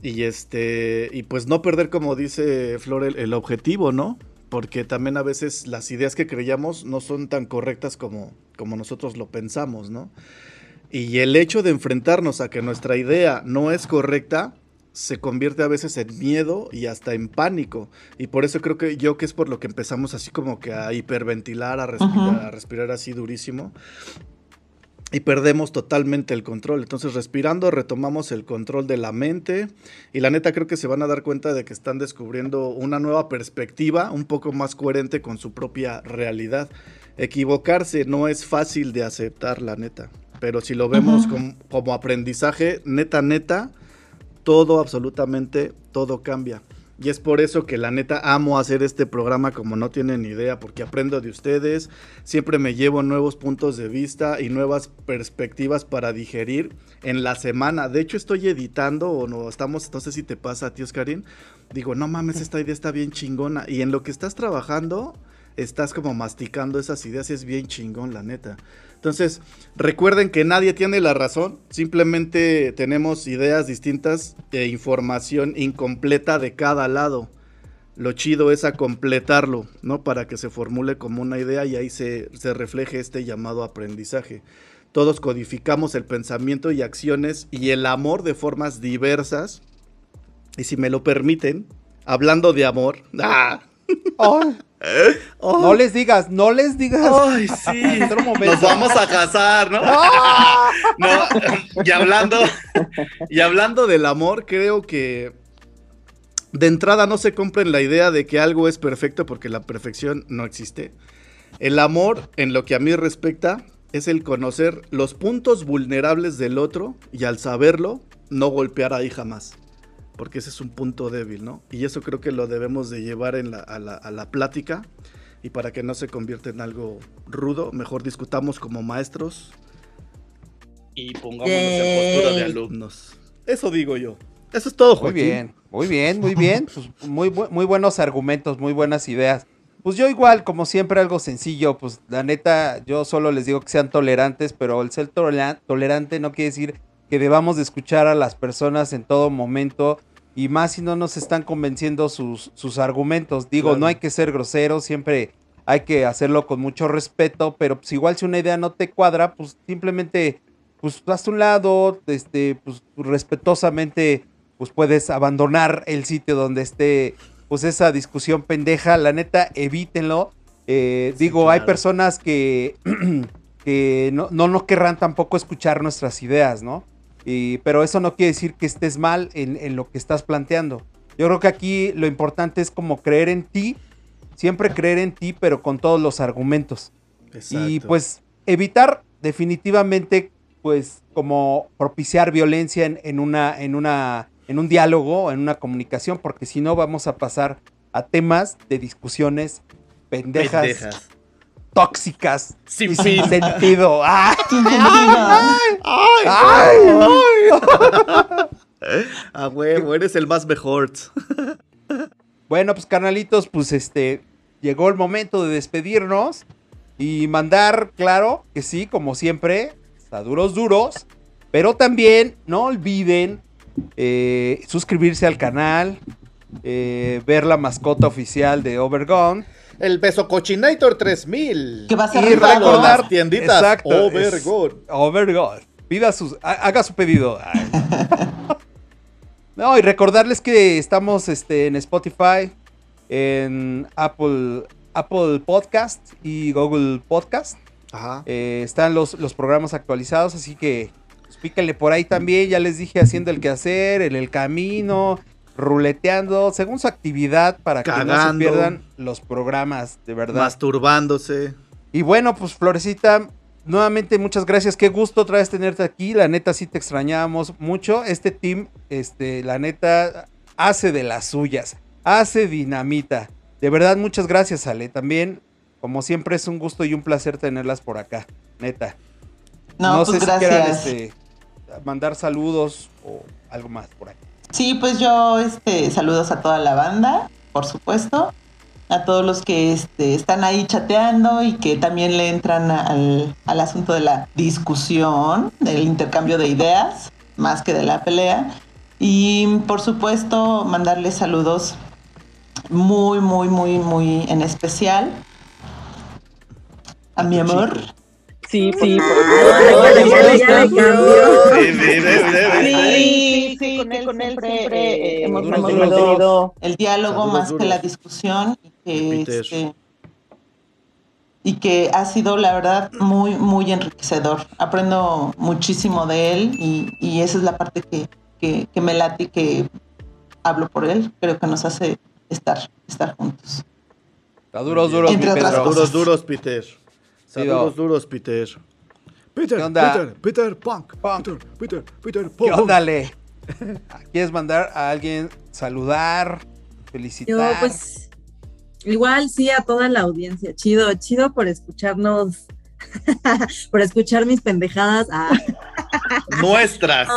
Y este, y pues no perder, como dice Flor, el, objetivo, ¿no? Porque también a veces las ideas que creíamos no son tan correctas como, como nosotros lo pensamos, ¿no? Y el hecho de enfrentarnos a que nuestra idea no es correcta se convierte a veces en miedo y hasta en pánico. Y por eso creo que yo que es por lo que empezamos así como que a hiperventilar, a respirar, a respirar así durísimo. Y perdemos totalmente el control. Entonces, respirando, retomamos el control de la mente. Y la neta, creo que se van a dar cuenta de que están descubriendo una nueva perspectiva, un poco más coherente con su propia realidad. Equivocarse no es fácil de aceptar, la neta pero si lo vemos como, aprendizaje, neta, neta, todo, absolutamente, todo cambia. Y es por eso que la neta amo hacer este programa como no tienen ni idea, porque aprendo de ustedes, siempre me llevo nuevos puntos de vista y nuevas perspectivas para digerir en la semana. De hecho estoy editando o no estamos, no sé si te pasa a ti Oscarín, digo, no mames, esta idea está bien chingona. Y en lo que estás trabajando, estás como masticando esas ideas y es bien chingón, la neta. Entonces, recuerden que nadie tiene la razón, simplemente tenemos ideas distintas e información incompleta de cada lado. Lo chido es a completarlo, ¿no? Para que se formule como una idea y ahí se, se refleje este llamado aprendizaje. Todos codificamos el pensamiento y acciones y el amor de formas diversas. Y si me lo permiten, hablando de amor. ¡ah! No les digas, no les digas. Ay, sí. Nos vamos a casar, ¿no? no y hablando, y hablando del amor, creo que de entrada no se compren la idea de que algo es perfecto porque la perfección no existe. El amor, en lo que a mí respecta, es el conocer los puntos vulnerables del otro y al saberlo, no golpear ahí jamás porque ese es un punto débil, ¿no? Y eso creo que lo debemos de llevar en la, a, la, plática y para que no se convierta en algo rudo, mejor discutamos como maestros y pongámonos en postura de alumnos. Eso digo yo. Eso es todo, Joaquín. Muy bien, muy bien, muy bien. Pues muy, muy buenos argumentos, muy buenas ideas. Pues yo igual, como siempre, algo sencillo. Pues la neta, yo solo les digo que sean tolerantes, pero el ser tolerante no quiere decir que debamos de escuchar a las personas en todo momento y más si no nos están convenciendo sus, sus argumentos. Digo, no hay que ser grosero, siempre hay que hacerlo con mucho respeto, pero pues igual si una idea no te cuadra, pues simplemente pues a un lado, este, pues respetuosamente pues puedes abandonar el sitio donde esté pues esa discusión pendeja, la neta, evítenlo. Eh, digo, hay personas que, que no, no, no querrán tampoco escuchar nuestras ideas, ¿no? Pero eso no quiere decir que estés mal en, lo que estás planteando. Yo creo que aquí lo importante es como creer en ti, siempre creer en ti, pero con todos los argumentos. Y pues evitar definitivamente, pues como propiciar violencia en, una, en, una, en un diálogo, en una comunicación, porque si no vamos a pasar a temas de discusiones pendejas tóxicas sin, sin sentido. ¡Ay! ¡Ay! ¡Ay! A huevo, eres el más mejor. bueno, pues carnalitos, pues este llegó el momento de despedirnos y mandar, claro, que sí, como siempre, a duros duros, pero también no olviden eh, suscribirse al canal, eh, ver la mascota oficial de Overgone el Beso Cochinator 3000. Que va a ser y recordar tienditas Exacto, Overgod. Overgod. Pida sus, haga su pedido. no, y recordarles que estamos este, en Spotify, en Apple, Apple Podcast y Google Podcast. Ajá. Eh, están los, los programas actualizados, así que pues, píquenle por ahí también. Ya les dije haciendo el quehacer, en el camino, ruleteando, según su actividad, para que no se pierdan los programas, de verdad. Masturbándose. Y bueno, pues Florecita, nuevamente muchas gracias. Qué gusto otra vez tenerte aquí. La neta sí te extrañábamos mucho. Este team, este, la neta, hace de las suyas. Hace dinamita. De verdad, muchas gracias, Ale. También, como siempre, es un gusto y un placer tenerlas por acá. Neta. No, pues sé si quieran este, mandar saludos o algo más por aquí. Sí, pues yo este, saludos a toda la banda, por supuesto, a todos los que este, están ahí chateando y que también le entran al, asunto de la discusión, del intercambio de ideas, más que de la pelea. Y por supuesto, mandarles saludos muy, muy, muy, muy en especial a mi amor. Sí, sí, Sí, sí, con él, con él siempre hemos mantenido el diálogo más que la discusión y que, este, y que ha sido, la verdad, muy, muy enriquecedor. Aprendo muchísimo de él y, y esa es la parte que, que, que me late y que hablo por él. Creo que nos hace estar, estar juntos. Está duros, duros, Entre otras Duros, duros, Peter. Saludos duros, Peter. Peter, ¿Qué onda? Peter, Peter, Punk, Punk. Peter, Peter, Peter, Punk. ¿Qué onda, Le? ¿Quieres mandar a alguien saludar, felicitar? Yo, pues, igual sí a toda la audiencia. Chido, chido por escucharnos, por escuchar mis pendejadas. Ah. Nuestras.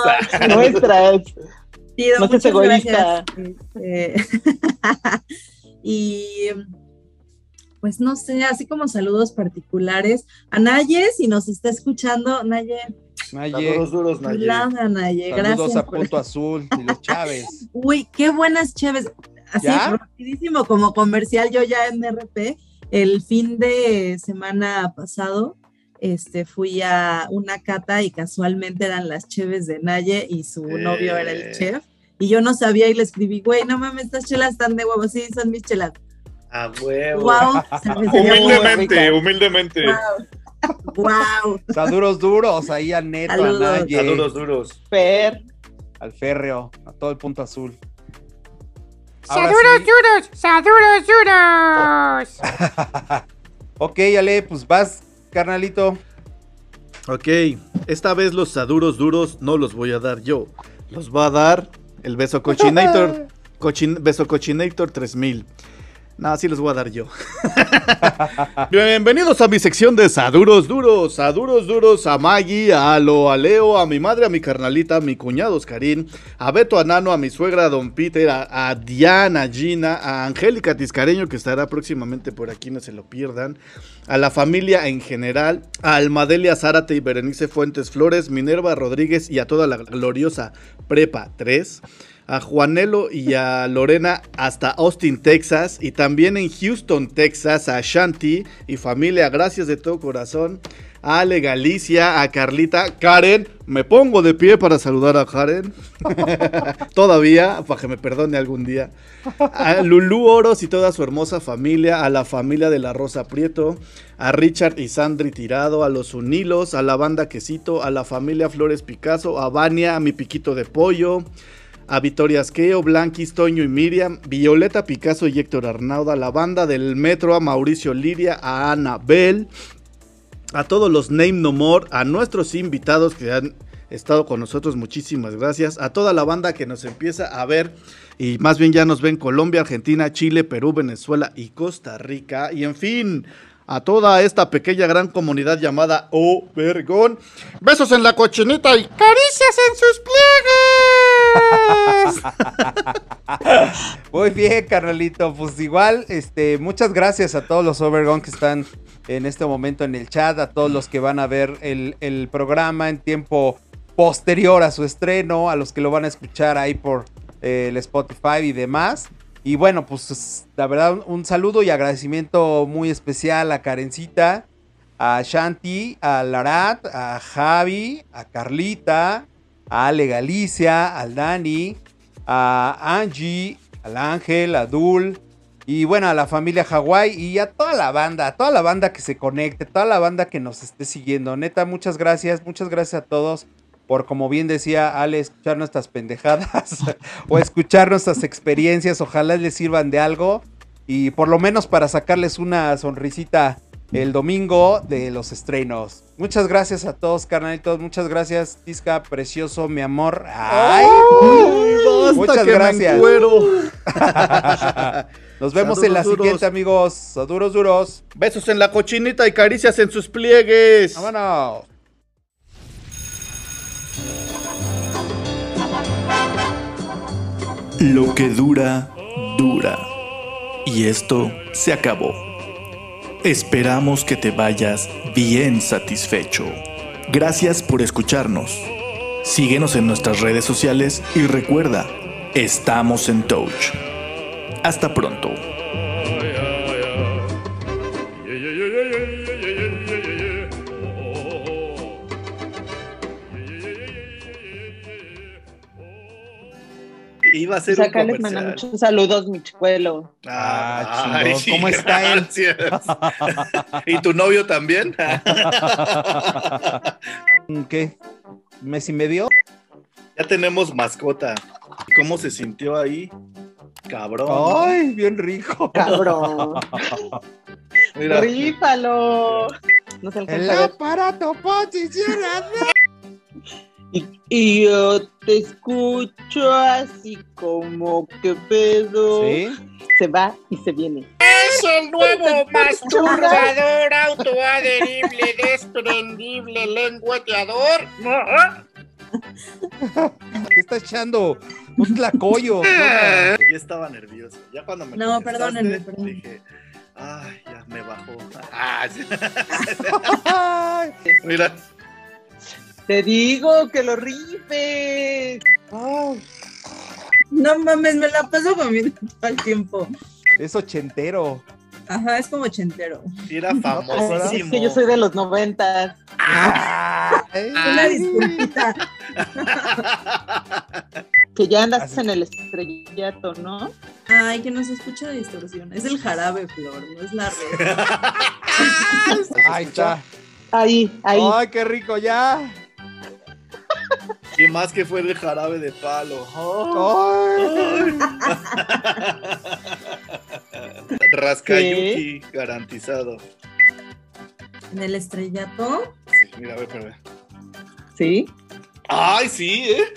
Nuestras. Chido, no muchas egoísta. gracias. Eh, y pues no sé, así como saludos particulares a Naye, si nos está escuchando, Naye. Naye. Saludos duros, Naye. Naye. Saludos a Punto Azul y los Chávez. Uy, qué buenas Chávez. Así rapidísimo, como comercial, yo ya en RP, el fin de semana pasado, este, fui a una cata y casualmente eran las cheves de Naye y su novio era el eh. chef. Y yo no sabía y le escribí, güey, no mames, estas chelas están de huevo, sí, son mis chelas. A huevo. Wow. humildemente, humildemente. Wow. Saduros duros ahí a Neto, a Naye. Saduros duros. Fer. Al férreo, a todo el punto azul. Saduros duros, saduros duros. ok, Ale, pues vas, carnalito. Ok, esta vez los saduros duros no los voy a dar yo. Los va a dar el beso cochinator. beso cochinator 3000. No, sí los voy a dar yo. Bienvenidos a mi sección de Saduros Duros. Saduros Duros a Maggie, a Alo, a Leo, a mi madre, a mi carnalita, a mi cuñado Oscarín, a Beto Anano, a mi suegra Don Peter, a, Diana, a Gina, a Angélica Tiscareño, que estará próximamente por aquí, no se lo pierdan. A la familia en general, a Almadelia Zárate y Berenice Fuentes Flores, Minerva Rodríguez y a toda la gloriosa Prepa 3 a Juanelo y a Lorena hasta Austin, Texas, y también en Houston, Texas, a Shanti y familia, gracias de todo corazón. A Ale Galicia, a Carlita, Karen, me pongo de pie para saludar a Karen. Todavía, para que me perdone algún día. A Lulú Oros y toda su hermosa familia, a la familia de la Rosa Prieto, a Richard y Sandri Tirado, a los Unilos, a la banda Quesito, a la familia Flores Picasso, a Vania, a mi piquito de pollo, a Victoria Asqueo, Blanquis, Toño y Miriam, Violeta Picasso y Héctor Arnauda, la banda del Metro, a Mauricio Liria, a Ana Bell, a todos los Name No More, a nuestros invitados que han estado con nosotros, muchísimas gracias, a toda la banda que nos empieza a ver y más bien ya nos ven Colombia, Argentina, Chile, Perú, Venezuela y Costa Rica y en fin, a toda esta pequeña gran comunidad llamada Obergón. Besos en la cochinita y caricias en sus pliegues. Muy bien, carnalito. Pues igual, este, muchas gracias a todos los Obergón que están en este momento en el chat, a todos los que van a ver el, el programa en tiempo posterior a su estreno, a los que lo van a escuchar ahí por eh, el Spotify y demás. Y bueno, pues la verdad, un saludo y agradecimiento muy especial a Karencita, a Shanti, a Larat, a Javi, a Carlita, a Ale Galicia, al Dani, a Angie, al Ángel, a Dul, y bueno, a la familia Hawái y a toda la banda, a toda la banda que se conecte, toda la banda que nos esté siguiendo. Neta, muchas gracias, muchas gracias a todos por, como bien decía Ale, escuchar nuestras pendejadas o escuchar nuestras experiencias. Ojalá les sirvan de algo y por lo menos para sacarles una sonrisita el domingo de los estrenos. Muchas gracias a todos, carnalitos. Muchas gracias, Tisca, precioso, mi amor. Ay, muchas gracias. Nos vemos en la siguiente, amigos. Duros, duros. Besos en la cochinita y caricias en sus pliegues. Vámonos. Lo que dura, dura. Y esto se acabó. Esperamos que te vayas bien satisfecho. Gracias por escucharnos. Síguenos en nuestras redes sociales y recuerda, estamos en Touch. Hasta pronto. Iba a ser un les manda muchos saludos, mi chicuelo. Ah, ¿Cómo está él? ¿Y tu novio también? ¿Qué? ¿Mes y medio? Ya tenemos mascota. ¿Cómo se sintió ahí? Cabrón. Ay, bien rico. Cabrón. Mira. Rífalo. No se El aparato posicionado. Y, yo te escucho así como que pedo. Se va y se viene. Es el nuevo masturbador autoadherible, desprendible, lengüeteador. ¿Qué está echando? Un tlacoyo. Yo estaba nervioso. Ya cuando me No, perdónenme, perdónenme. Dije, Ay, ya me bajó. Mira. Te digo que lo rifes. No mames, me la paso comiendo todo el tiempo. Es ochentero. Ajá, es como ochentero. Era famosísimo. Es que yo soy de los noventas. Una disculpita. que ya andas en el estrellato, ¿no? Ay, que no se escucha de distorsión. Es el jarabe, Flor, no es la red. Ahí está. Ahí, ahí. Ay, qué rico ya. Y más que fue el jarabe de palo. Ay. Rascayuki garantizado. ¿En el estrellato? Sí, mira, a ver, ver. ¿Sí? Ay, sí, ¿eh?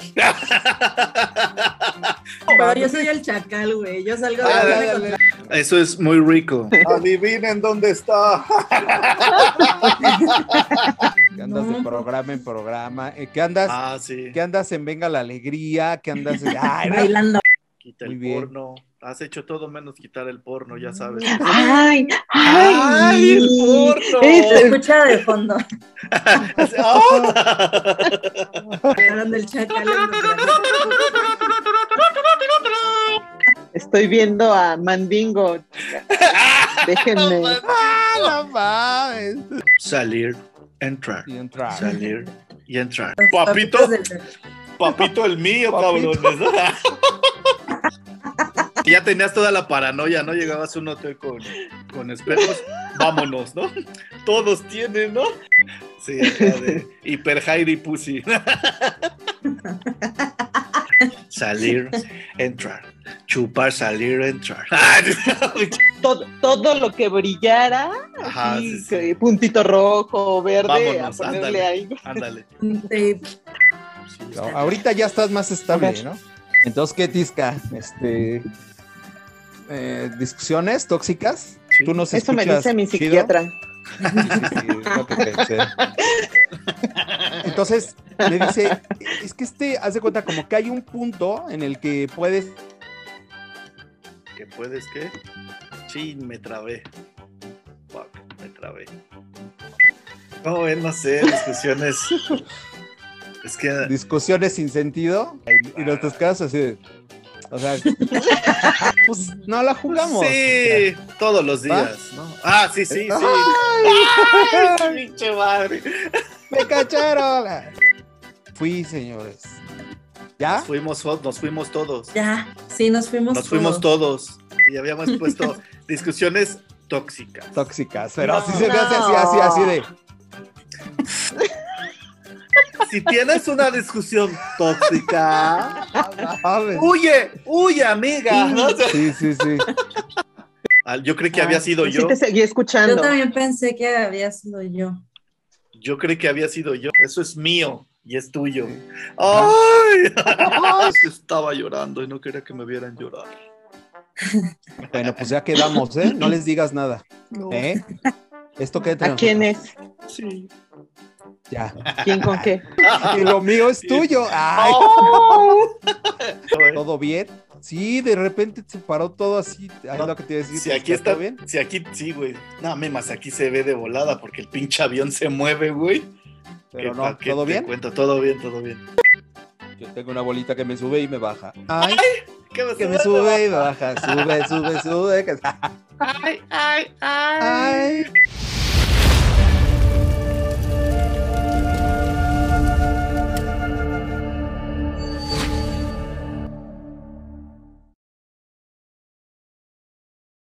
Pero yo soy el chacal, güey. Yo salgo de ah, Eso es muy rico. Adivinen dónde está. ¿Qué andas de programa en programa? Eh, ¿Qué andas? Ah, sí. ¿Qué andas en Venga la Alegría? ¿Qué andas en... Ay, bailando? Quita el porno. Has hecho todo menos quitar el porno, ya sabes. ¡Ay! ¡Ay! ay el porno! Se escucha de fondo. oh. chacal. Estoy viendo a Mandingo. Déjenme. no mames. Salir, entrar. Y entrar. Salir y entrar. Papito. Papito el mío, cabrón. ya tenías toda la paranoia, ¿no? Llegabas a un hotel con, con espejos, vámonos, ¿no? Todos tienen, ¿no? Sí, de hiper Heidi Pussy. salir, entrar. Chupar, salir, entrar. todo, todo lo que brillara, así, puntito rojo, verde, Vámonos, a ponerle ahí. Ándale. ahorita ya estás más estable, ¿no? Entonces, ¿qué tisca? Este, eh, discusiones tóxicas. Tú nos Eso me dice mi psiquiatra. Entonces me dice, es que este, haz de cuenta como que hay un punto en el que puedes... ¿Que puedes qué? Sí, me trabé. Fuck, me trabé. No, no sé, discusiones. Es que. Discusiones sin sentido. Y los quedas así de. O sea, pues no la jugamos. Sí, todos los días, ¿no? Ah, sí, sí, sí. ¡Ay! ¡Pinche madre! ¡Me cacharon! Fui, señores. ¿Ya? Nos fuimos, nos fuimos todos. Ya, sí, nos fuimos Nos fuimos todos. Y habíamos puesto discusiones tóxicas. Tóxicas, pero así se ve así, así, así de si tienes una discusión tóxica, huye, huye, amiga. Sí, sí, sí. Yo creí que había sido yo. Sí te seguí escuchando. Yo también pensé que había sido yo. Yo creí que había sido yo. Eso es mío y es tuyo. ¡Ay! Estaba llorando y no quería que me vieran llorar. Bueno, pues ya quedamos, ¿eh? No les digas nada. ¿Eh? ¿Esto qué ¿A quién es? Sí. Ya. ¿Quién con qué? Y lo mío es tuyo. Oh. ¿Todo bien? Sí, de repente se paró todo así. lo que te iba a decir. Si aquí está bien. Si aquí, sí, güey. No, más aquí se ve de volada porque el pinche avión se mueve, güey. Pero no, ¿todo bien? Cuento, todo bien, todo bien. Yo tengo una bolita que me sube y me baja. Ay, que me, sube, y me baja. Sube, sube, sube. ay, ay, ay. ay.